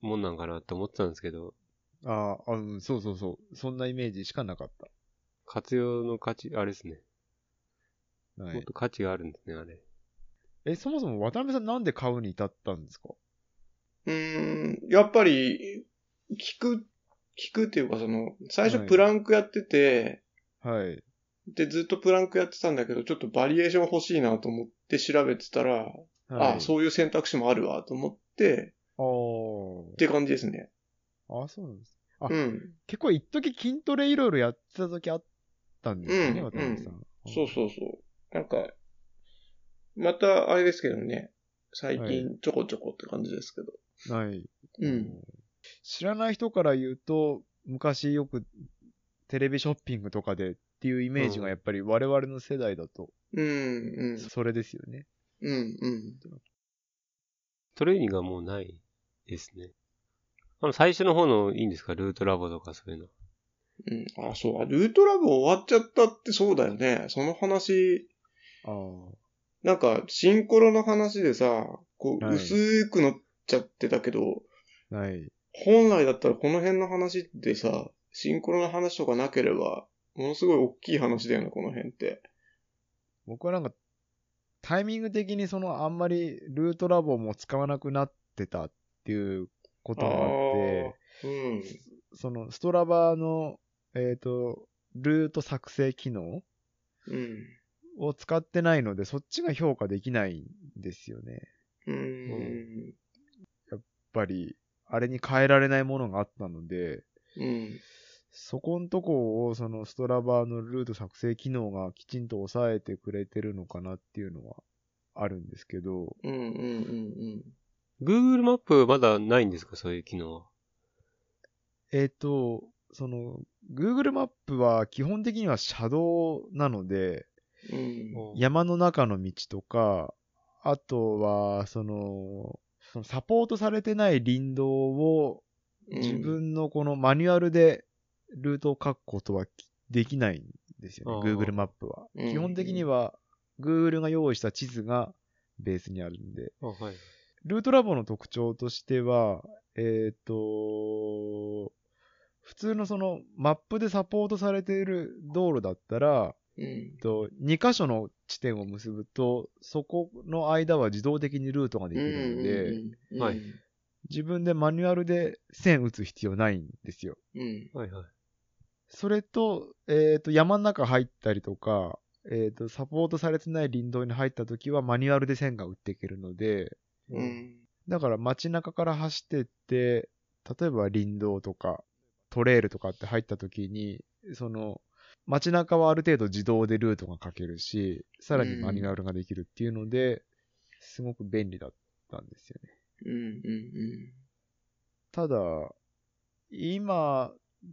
もんなんかなって思ってたんですけど、ああ、うん、そうそうそう。そんなイメージしかなかっ活用の価値、あれですね。た。はい。もっと価値があるんですね、あれ。え、そもそも渡辺さんなんで買うに至ったんですか？うん。やっぱり、聞く、聞くっていうかその、最初はいプランクやってて、はい。で、ずっとプランクやってたんだけど、ちょっとバリエーション欲しいなと思って調べてたら、はい、あそういう選択肢もあるわと思って、あーって感じですね。あ、そうなんです。あうん。結構一時筋トレいろいろやってた時あったんですよね、うん渡辺さん。そうそうそう。なんか、またあれですけどね、最は近ちょこちょこって感じですけど。はい。うん。知らない人から言うと、昔よくテレビショッピングとかでっていうイメージがやっぱり我々の世代だと、うん、うん、それですよね。うん、うん。トレーニングはもうないですね。あの、最初の方のいいんですか？ルートラボとかそういうの。うん。あ、そう。あルートラブ終わっちゃったってそうだよね。その話、ああ。なんか、シンコロの話でさ、こう、はい薄くなっちゃってたけど、はい。本来だったらこの辺の話でさ、シンコロの話とかなければ、ものすごい大きい話だよね、この辺って。僕はなんか、タイミング的にそのあんまりルートラボも使わなくなってたっていうことがあって、うん。そのストラバの、えっ、と、ルート作成機能うん。を使ってないので、そっちが評価できないんですよね。うん。やっぱり、あれに変えられないものがあったので、うん。そこんとこを、そのストラバーのルート作成機能がきちんと抑えてくれてるのかなっていうのはあるんですけど、うん。うん。うん。Google マップまだないんですか？そういう機能は。えっ、と、その、Google マップは基本的には車道なので、うん。山の中の道とか、あとは、その、そのサポートされてない林道をうん。自分のこのマニュアルでルートを書くことはできないんですよね、Google マップは。うん基本的には Google が用意した地図がベースにあるんで、あ、はい。ルートラボの特徴としては、えっ、と、普通のそのマップでサポートされている道路だったら、うん。と2箇所の地点を結ぶと、そこの間は自動的にルートができるので。自分でマニュアルで線打つ必要ないんですよ。うん。はいはい。それと、えっ、と、山の中入ったりとか、えっ、と、サポートされてない林道に入った時はマニュアルで線が打っていけるので、うん。だから街中から走ってって、例えば林道とかトレイルとかって入った時に、その街中はある程度自動でルートが書けるし、さらにマニュアルができるっていうので、すごく便利だったんですよね。うん。うん。ただ、今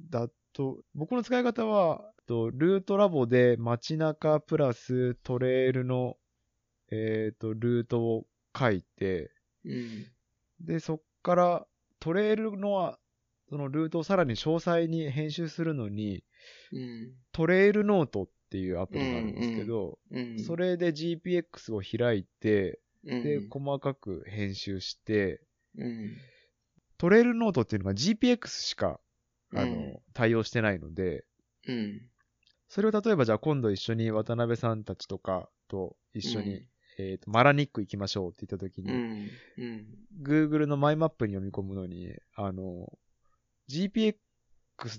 だと、僕の使い方は、とルートラボで街中プラストレイルの、えっ、と、ルートを書いて、うん。で、そっからトレイルの、そのルートをさらに詳細に編集するのに、うん。トレイルノートっていうアプリがあるんですけど、うん。それで GPX を開いて、うん、で、細かく編集して、うん。トレイルノートっていうのが GPX しか、あの、うん対応してないので、うん。それを例えばじゃあ今度一緒に渡辺さんたちとかと一緒に、えっ、と、マラニック行きましょうって言った時に、うん。うん。Google のマイマップに読み込むのに、あの、GPX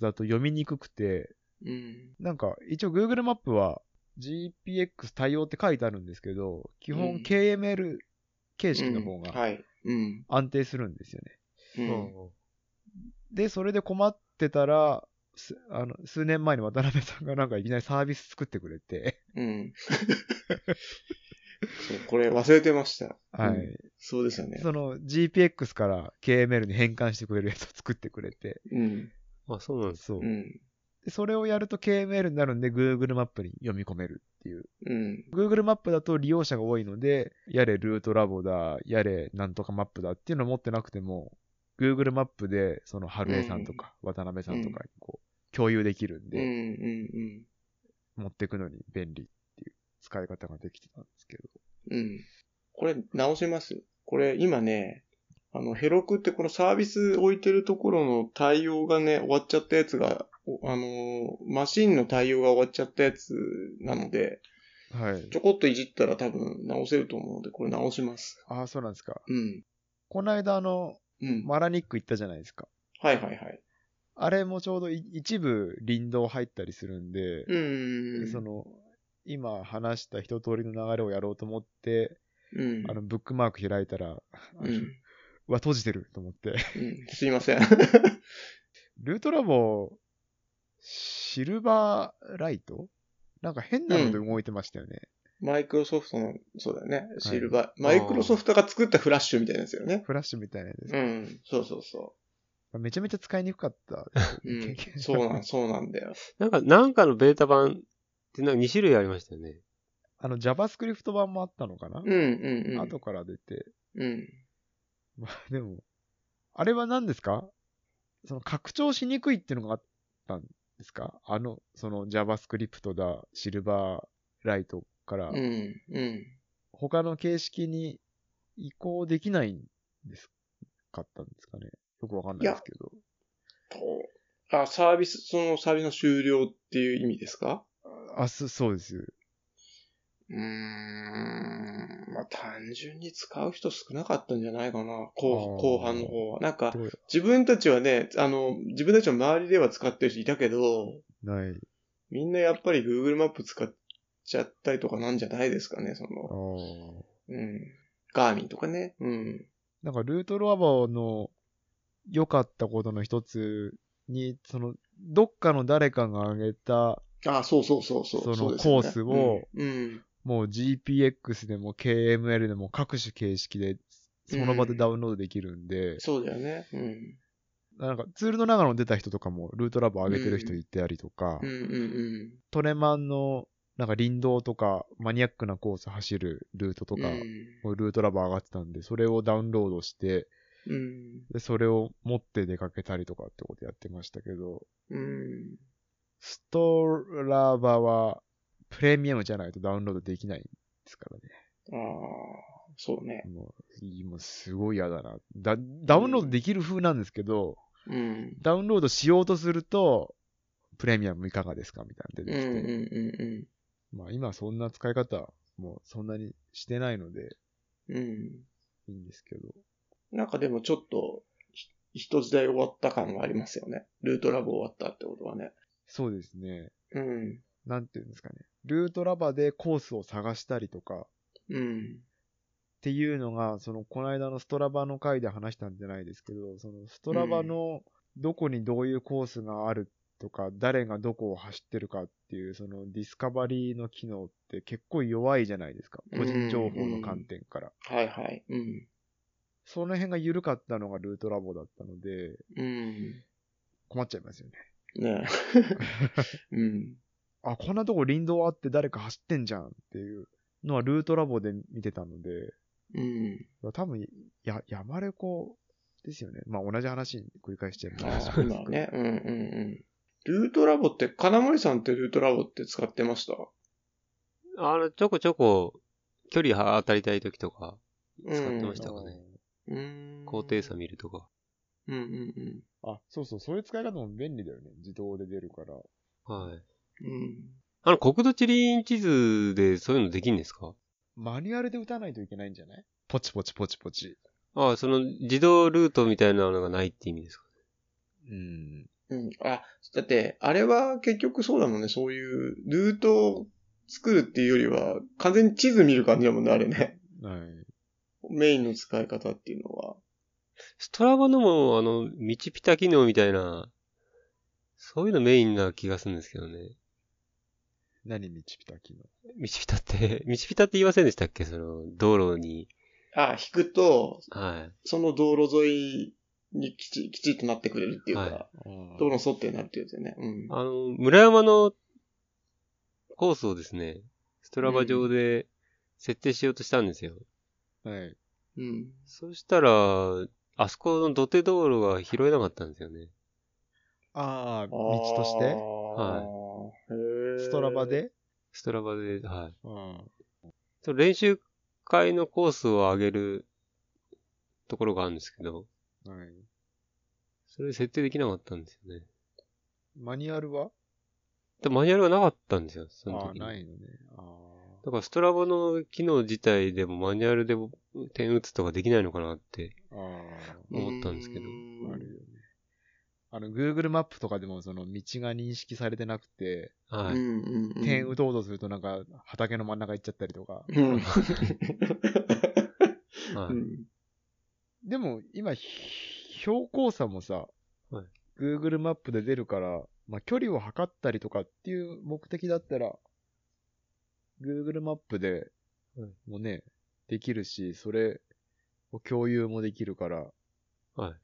だと読みにくくて、うん。なんか一応 Google マップは GPX 対応って書いてあるんですけど、基うん本 KML 形式の方がうんはい。うん。安定するんですよね。うん。で、それで困ってたら、すあの数年前に渡辺さんがなんかいきなりサービス作ってくれて、うん。そう、これ忘れてました。はい。うんそうですよね。その GPX から KML に変換してくれるやつを作ってくれて、うん。あ、そうなんです。そう。うん。でそれをやると KML になるんで Google マップに読み込めるっていう。うん。Google マップだと利用者が多いので、やれルートラボだ、やれなんとかマップだっていうのを持ってなくても、Google マップでその春江さんとか渡辺さんとかにこう共有できるんで、ん。持ってくのに便利っていう使い方ができてたんですけど。うん。これ直しますこれ今ね、あの、ヘロクってこのサービス置いてるところの対応がね、終わっちゃったやつが、おあのー、マシンの対応が終わっちゃったやつなので、はいち。ょこっといじったら多分直せると思うので、これ直します。ああ、そうなんですか。うん。この間あの、うん。マラニック行ったじゃないですか。はいはいはい。あれもちょうどい一部林道入ったりするんで、うん。その、今話した一通りの流れをやろうと思って、うん。あの、ブックマーク開いたら、うん。うわ、閉じてると思って。うん。すいません。ルートラボ、シルバーライト？なんか変なので動いてましたよね。マイクロソフトの、そうだよね。シルバー。マイクロソフトが作ったフラッシュみたいなやつよね。フラッシュみたいなやつ。うん。そうそうそめちゃめちゃ使いにくかった。う。うん。そうなん、そうなんだよ。なんか、なんかのベータ版ってなんか2種類ありましたよね。あの、JavaScript 版もあったのかな、うんうんうん。後から出て。うん。まあ、でも、あれは何ですか？その拡張しにくいっていうのがあったんですか？あの、その JavaScript だ、シルバーライトから、うん。うん。他の形式に移行できないんですかったんですかねよくわかんないですけど。とあ、サービス、そのサービスの終了っていう意味ですか？あ、そそうです。うーん。まあ、単純に使う人少なかったんじゃないかな。後後半の方は。なんか、自分たちはね、あの、自分たちの周りでは使ってる人いたけど、ない。みんなやっぱり Google マップ使っちゃったりとかなんじゃないですかね、そあの、ーうん。ガーミンとかね。うん。なんか、ルートラボの良かったことの一つに、その、どっかの誰かが挙げた、あ、そうそうそうそう。そのコースをうん。うんもう GPX でも KML でも各種形式で、その場でダウンロードできるんで、そうだよね。うん。なんかツールの中の出た人とかもルートラボ上げてる人いたりとか、うんうんトレマンのなんか林道とかマニアックなコース走るルートとうん。か、うんルートラボ上がってたんで、それをダウンロードして、うん。で、それを持って出かけたりとかってことやってましたけど、うん。ストラバはプレミアムじゃないとダウンロードできないんですからね。ああ、そうね。もう、いいもうすごい嫌だな。だ、ダウンロードできる風なんですけど、うん。ダウンロードしようとすると、プレミアムいかがですかみたいな出てきて、うんうんまあ今そんな使い方、もうそんなにしてないので、うん。うん。いいんですけど。なんかでもちょっと、ひ一時代終わった感がありますよね。ルートラボ終わったってことはね。そうですね。うん。なんていうんですかね。ルートラバでコースを探したりとか、うん。っていうのが、その、この間のストラバの回で話したんじゃないですけど、その、ストラバのどこにどういうコースがあるとか、誰がどこを走ってるかっていう、その、ディスカバリーの機能って結構弱いじゃないですか。個人情報の観点から。はいはい。うん。その辺が緩かったのがルートラボだったので、うん。困っちゃいますよね。ねえ。うん。あ、こんなとこ林道あって誰か走ってんじゃんっていうのはルートラボで見てたので、うん。多分、や、山レコですよね。まあ同じ話に繰り返しちゃいあますあ、今ね。うんうんうん。ルートラボって、金森さんってルートラボって使ってました？あの、ちょこちょこ、距離当たりたい時とか、使ってましたかね。うん。高低差見るとか。うんうんあ、そうそう、そういう使い方も便利だよね。自動で出るから。はい。うん。うん。あの、国土地理院地図でそういうのできんですか？マニュアルで打たないといけないんじゃない？ポチポチポチポチ。ああ、その自動ルートみたいなのがないって意味ですかうん。うん。あ、だって、あれは結局そうだもんね。そういう、ルートを作るっていうよりは、完全に地図見る感じだもんね、あれね。はい。メインの使い方っていうのは。ストラバのも、あの、道ピタ機能みたいな、そういうのメインな気がするんですけどね。何道ピタ機能？道ピタって、道ピタって言いませんでしたっけ？その、道路に。あ、引くと、はい。その道路沿いにきち、きちっとなってくれるっていうか、は道路沿ってなるってやつよね。うん。あの、村山のコースをですね、ストラバ上で設定しようとしたんですよ。はい。うん。そしたら、あそこの土手道路が拾えなかったんですよね。ああ、道として？はい。ストラバで？ストラバで、はい。うん。その練習会のコースを上げるところがあるんですけど、はい。それ設定できなかったんですよね。マニュアルは？でマニュアルがなかったんですよ、そのああ、時に。ないのね。あだからストラバの機能自体でもマニュアルで点打つとかできないのかなってあ。あ思ったんですけど。うんあ。あるよね。あの、Google マップとかでもその道が認識されてなくて、はい。点打とうとするとなんか畑の真ん中行っちゃったりとか。うん。はい。うんでも今、ひ標高差もさ、はい。Google マップで出るから、まあ、距離を測ったりとかっていう目的だったら、Google マップではい。もね、できるし、それを共有もできるから、は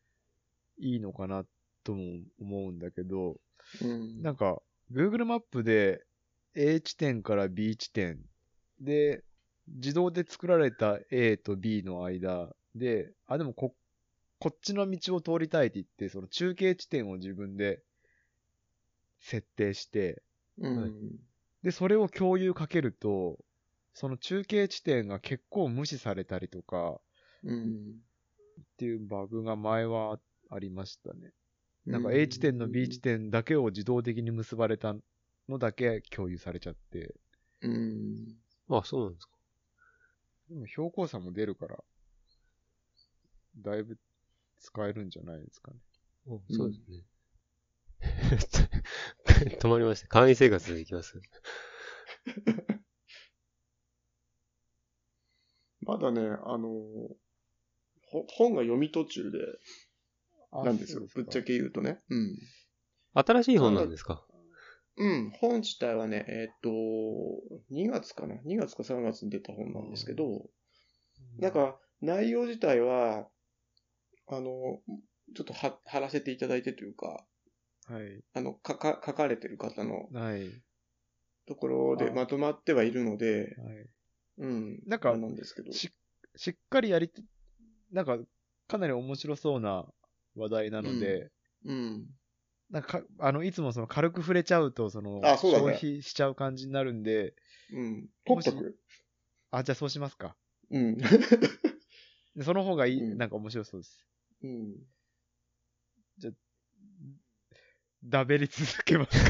い。いいのかなとも思うんだけど、うん。なんか、Google マップで A 地点から B 地点で、自動で作られた A と B の間で、あ、でもこ、こっちの道を通りたいって言って、その中継地点を自分で設定して、うん。で、それを共有かけると、その中継地点が結構無視されたりとかうん。っていうバグが前はありましたね。なんか A 地点の B 地点だけを自動的に結ばれたのだけ共有されちゃって、うん。あ、そうなんですか。でも標高差も出るから、だいぶ使えるんじゃないですかね。うんそうですね。止まりました。簡易生活でいきます？まだね、あの、ほ本が読み途中で、なんですよ。ぶっちゃけ。け言うとね。うん。新しい本なんですか？うん、本自体はね、えーっと、2月かな ?2 月か3月に出た本なんですけど、なんか、内容自体は、あの、ちょっとは貼らせていただいてというか、はい。あの、かか、書かれてる方のはい。ところであまとまってはいるので、はい。うん。なんかなんですけど。し、しっかりやり、なんか、かなり面白そうな話題なので、うん。なんかか、あの、いつもその軽く触れちゃうと、その、あそうだね消費しちゃう感じになるんで、うん。取っともく？あ、じゃあそうしますか。うん。でその方がいい、うんなんか面白そうです。うん。だべり続けます。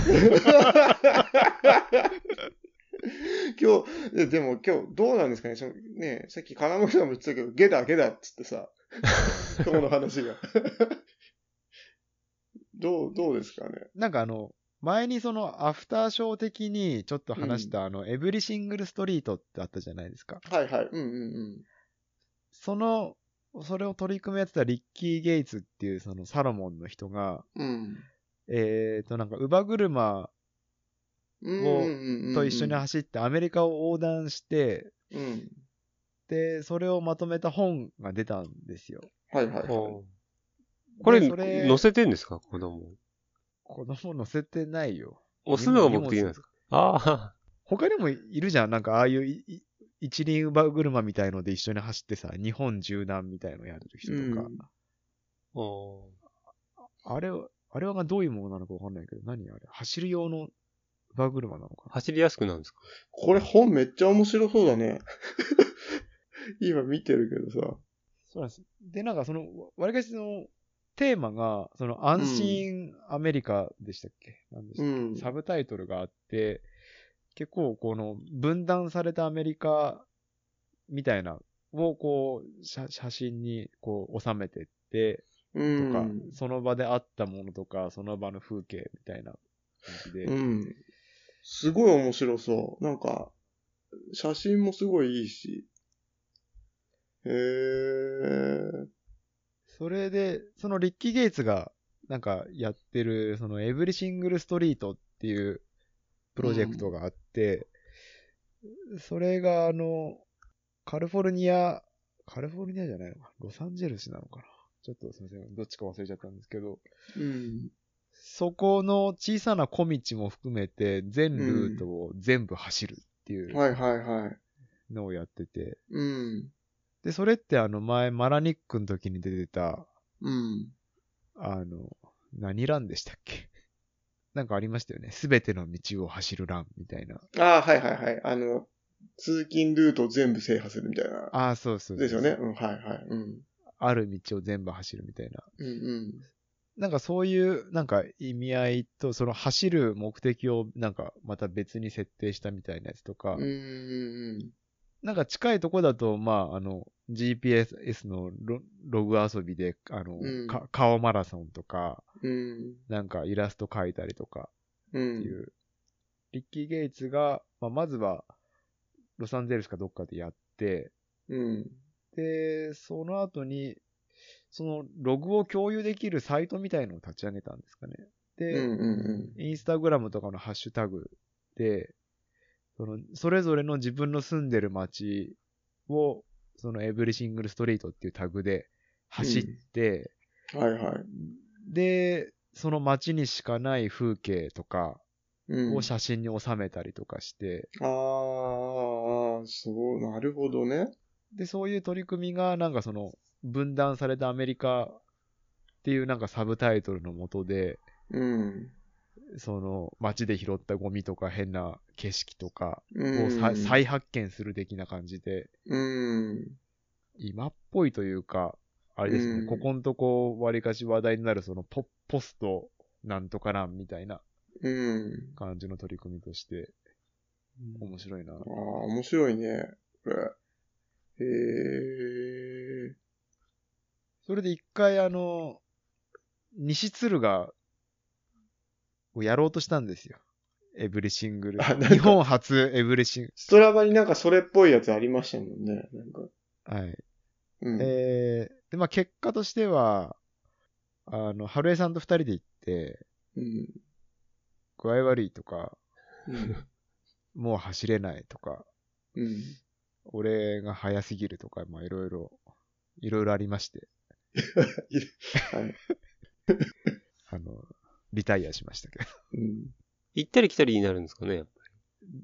今日、ででも今日どうなんですかねそのねさっき金森さんも言ってたけど、ゲだ、ゲだっつってさ、そこの話が。どう、どうですかねなんかあの、前にそのアフターショー的にちょっと話した、あの、エブリシングルストリートってあったじゃないですか。はいはい。うんうんその、それを取り組みやってたリッキー・ゲイツっていうそのサロモンの人が、うん。うん。えっ、となんか、乳母車うんうんうんうんと一緒に走ってアメリカを横断して、うん。で、それをまとめた本が出たんですよ。はいはいはい。おこれ、でそれ乗せてんですか？子供。子供乗せてないよ。押すのが目的なんですか？ああ。他にもいるじゃん。なんかああいういい一輪乳母車みたいので一緒に走ってさ、日本縦断みたいのやる人とか。うん。おあれは、あれはどういうものなのかわかんないけど、何あれ？走る用の乳母車なのかな？走りやすくなるんですか？これ本めっちゃ面白そうだね。今見てるけどさ。そうなんです。で、なんかその、わりかしその、テーマが、その、安心アメリカでしたっけ、なんでしたっけ、うん。サブタイトルがあって、結構この、分断されたアメリカみたいな、をこう、写写真にこう収めてって、うとか、ん。その場であったものとか、その場の風景みたいな感じで、うん。すごい面白そう。なんか、写真もすごいいいし。へー。それで、そのリッキー・ゲイツがなんかやってる、そのエブリシングル・ストリートっていうプロジェクトがあって、それがあの、カリフォルニア、カリフォルニアじゃないのか、ロサンゼルスなのかな。ちょっとすみません、どっちか忘れちゃったんですけど、うん。そこの小さな小道も含めて全ルートを全部走るっていうはいはいはい。のをやってて、うん。で、それってあの前マラニックの時に出てた、うん。あの、何ランでしたっけ？なんかありましたよね。すべての道を走るランみたいな。ああ、はいはいはい。あの、通勤ルートを全部制覇するみたいな。ああ、そうそうですよね。。うん、はいはい。うん。ある道を全部走るみたいな。うんうん。なんかそういう、なんか意味合いと、その走る目的をなんかまた別に設定したみたいなやつとか、うんうんなんか近いとこだと、まあ、あの、GPS のロログ遊びで、あの、うんか顔マラソンとか、うん。うん。なんかイラスト描いたりとか、う。っていうんリッキー・ゲイツが、まあ、まずは、ロサンゼルスかどっかでやって、うん。で、その後に、そのログを共有できるサイトみたいのを立ち上げたんですかね。で、うんうんインスタグラムとかのハッシュタグで、その、それぞれの自分の住んでる街を、そのエブリシングルストリートっていうタグで走って、うん。はいはい。で、その街にしかない風景とかうん。を写真に収めたりとかして、ああ、そう、なるほどね。で、そういう取り組みが、なんかその、分断されたアメリカっていうなんかサブタイトルのもとで、うん。その街で拾ったゴミとか変な景色とかうん。をさ再発見する的な感じで、うん。今っぽいというか、あれですね、うんここんとこ割かし話題になるそのポポストなんとかなんみたいなうん。感じの取り組みとして面白いな。ああ、面白いね。これ。へえ。それで一回あの、西鶴がをやろうとしたんですよ。エブリシングル日本初エブリシンストラバになんかそれっぽいやつありましたもんね。なんか。はい。うん。えー、で、まあ結果としては、あの、春江さんと二人で行って、うん。具合悪いとか、うん。もう走れないとか、うん。俺が早すぎるとか、まあいろいろ、いろいろありまして、はい。あの、リタイアしましたけど。うん。行ったり来たりになるんですかねやっぱ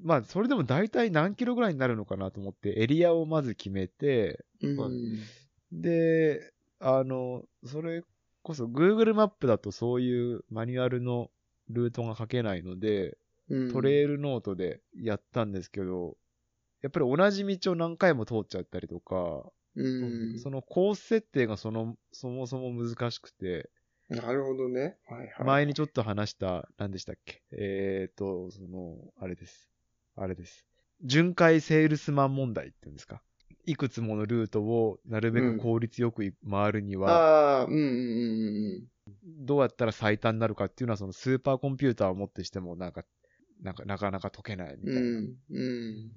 まあ、それでも大体何キロぐらいになるのかなと思って、エリアをまず決めて、うん。で、あの、それこそ Google マップだとそういうマニュアルのルートが書けないので、うん。トレイルノートでやったんですけど、やっぱり同じ道を何回も通っちゃったりとか、うん。そのコース設定がその、そもそも難しくて、なるほどね。はいはい。前にちょっと話した、何でしたっけ？えーと、その、あれです。あれです。巡回セールスマン問題っていうんですか？いくつものルートをなるべく効率よく回るには、ああ、うんうんうんどうやったら最短になるかっていうのは、そのスーパーコンピューターをもってしても、なんか、なんか、なかなか解けないみたいな。うん。うん。うん。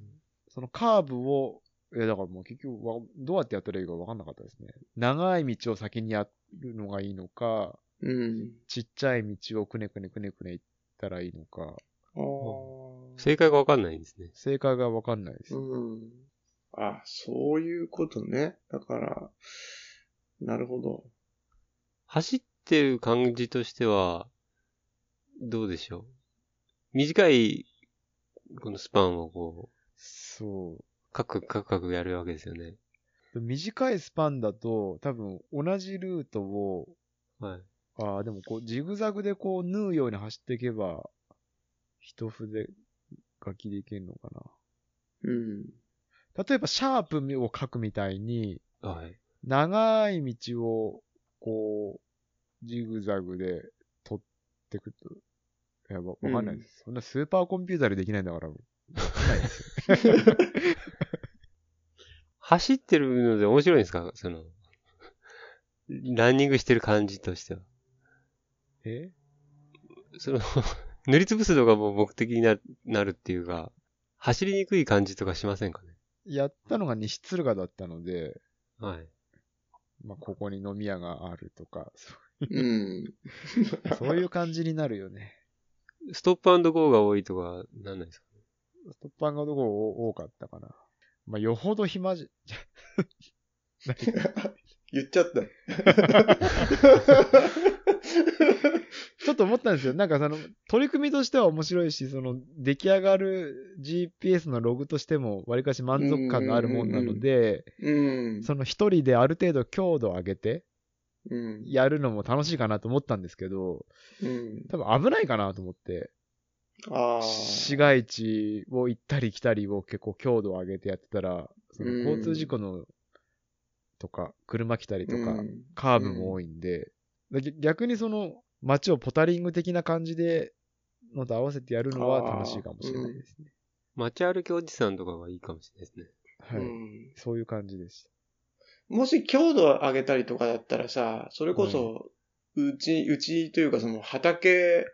そのカーブを、え、だからもう結局わ、どうやってやったらいいか分かんなかったですね。長い道を先にやるのがいいのか、うん。ちっちゃい道をくねくねくねくね行ったらいいのか、ああ。正解がわかんないんですね。正解が分かんないです。うん。あ、そういうことね。だから、なるほど。走ってる感じとしては、どうでしょう。短い、このスパンをこう、そカクカクカクやるわけですよね。う。短いスパンだと、多分同じルートを、はい。ああ、でもこう、ジグザグでこう、縫うように走っていけば、一筆書きでいけるのかうん。な。例えば、シャープを書くみたいに、はい。長い道を、こう、ジグザグで取ってくと、いや、わわかんないです、そんなスーパーコンピューターでできないんだから、わかんないですよ。走ってるので面白いんですか？その、ランニングしてる感じとしては。え？その、塗りつぶすのがもう目的にななるっていうか、走りにくい感じとかしませんかね？やったのが西敦賀だったので、はい。まあ、ここに飲み屋があるとか、そうん。う そういう感じになるよね。ストップゴーが多いとか、なんないですかストッパンがどこ多かったかな。まあ、よほど暇じ、何 言っちゃった。ちょっと思ったんですよ。なんかその、取り組みとしては面白いし、その、出来上がる GPS のログとしても、わりかし満足感があるもんなので、うん。その一人である程度強度を上げて、うん。やるのも楽しいかなと思ったんですけど、うん。多分危ないかなと思って。市街地を行ったり来たりを結構強度を上げてやってたら、その交通事故の、とか、車来たりとか、うんカーブも多いんで、逆にその街をポタリング的な感じでのと合わせてやるのは楽しいかもしれないですね。街歩きおじさんとかがいいかもしれないですね。はい、うんそういう感じでしもし強度を上げたりとかだったらさ、それこそ、うち、うちというかその畑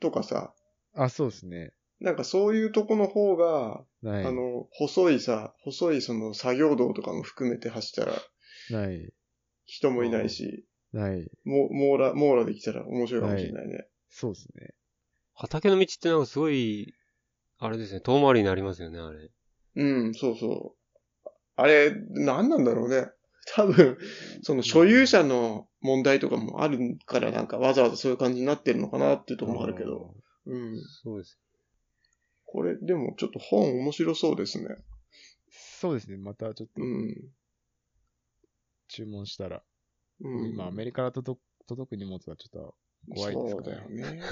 とかさ、た。あ、そうですね。なんかそういうとこの方が、ない。あの、細いさ、細いその作業道とかも含めて走ったらない。人もいないし、ない。も網羅、網羅できたら面白いかもしれないね。そうですね。畑の道ってなんかすごい、あれですね、遠回りになりますよね、あれ。うん、そうそう。あれ、何なんだろうね。多分、その所有者の問題とかもあるからなんかわざわざそういう感じになってるのかなっていうところもあるけど。うん。そうです。これ、でもちょっと本面白そうですね。そうですね。またちょっとうん。注文したら、うん、今アメリカから届く届く荷物はちょっと怖いですそうからだよね。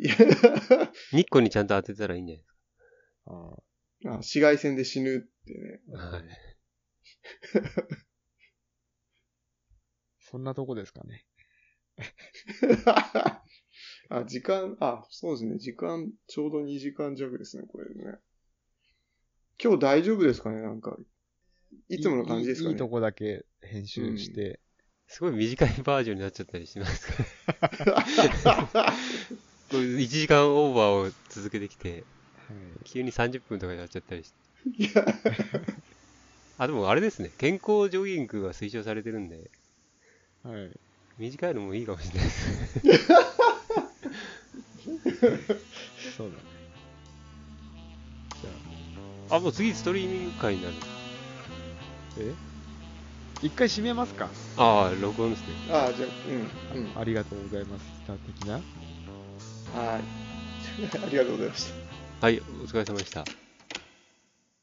日光にちゃんと当てたらいいんじゃないですあーあ紫外線で死ぬってね。か。はい。そんなとこですかね。あ、時間、あ、そうですね。時間、ちょうど2時間弱ですね、これね。今日大丈夫ですかねなんか、いつもの感じですかねいいとこだけ編集して、すごい短いバージョンになっちゃったりしますかこれ1時間オーバーを続けてきて、はい急に30分とかになっちゃったりして。いや、あ、でもあれですね。健康ジョギングが推奨されてるんで、はい。短いのもいいかもしれないです。そうだね。じゃあ、もう次ストリーミング会になる。あ、え？一回閉めますかああ、録音ですね。あ、じゃあ、うん、うん。ありがとうございます。スター的な。はい。ありがとうございました。はい、お疲れ様でした。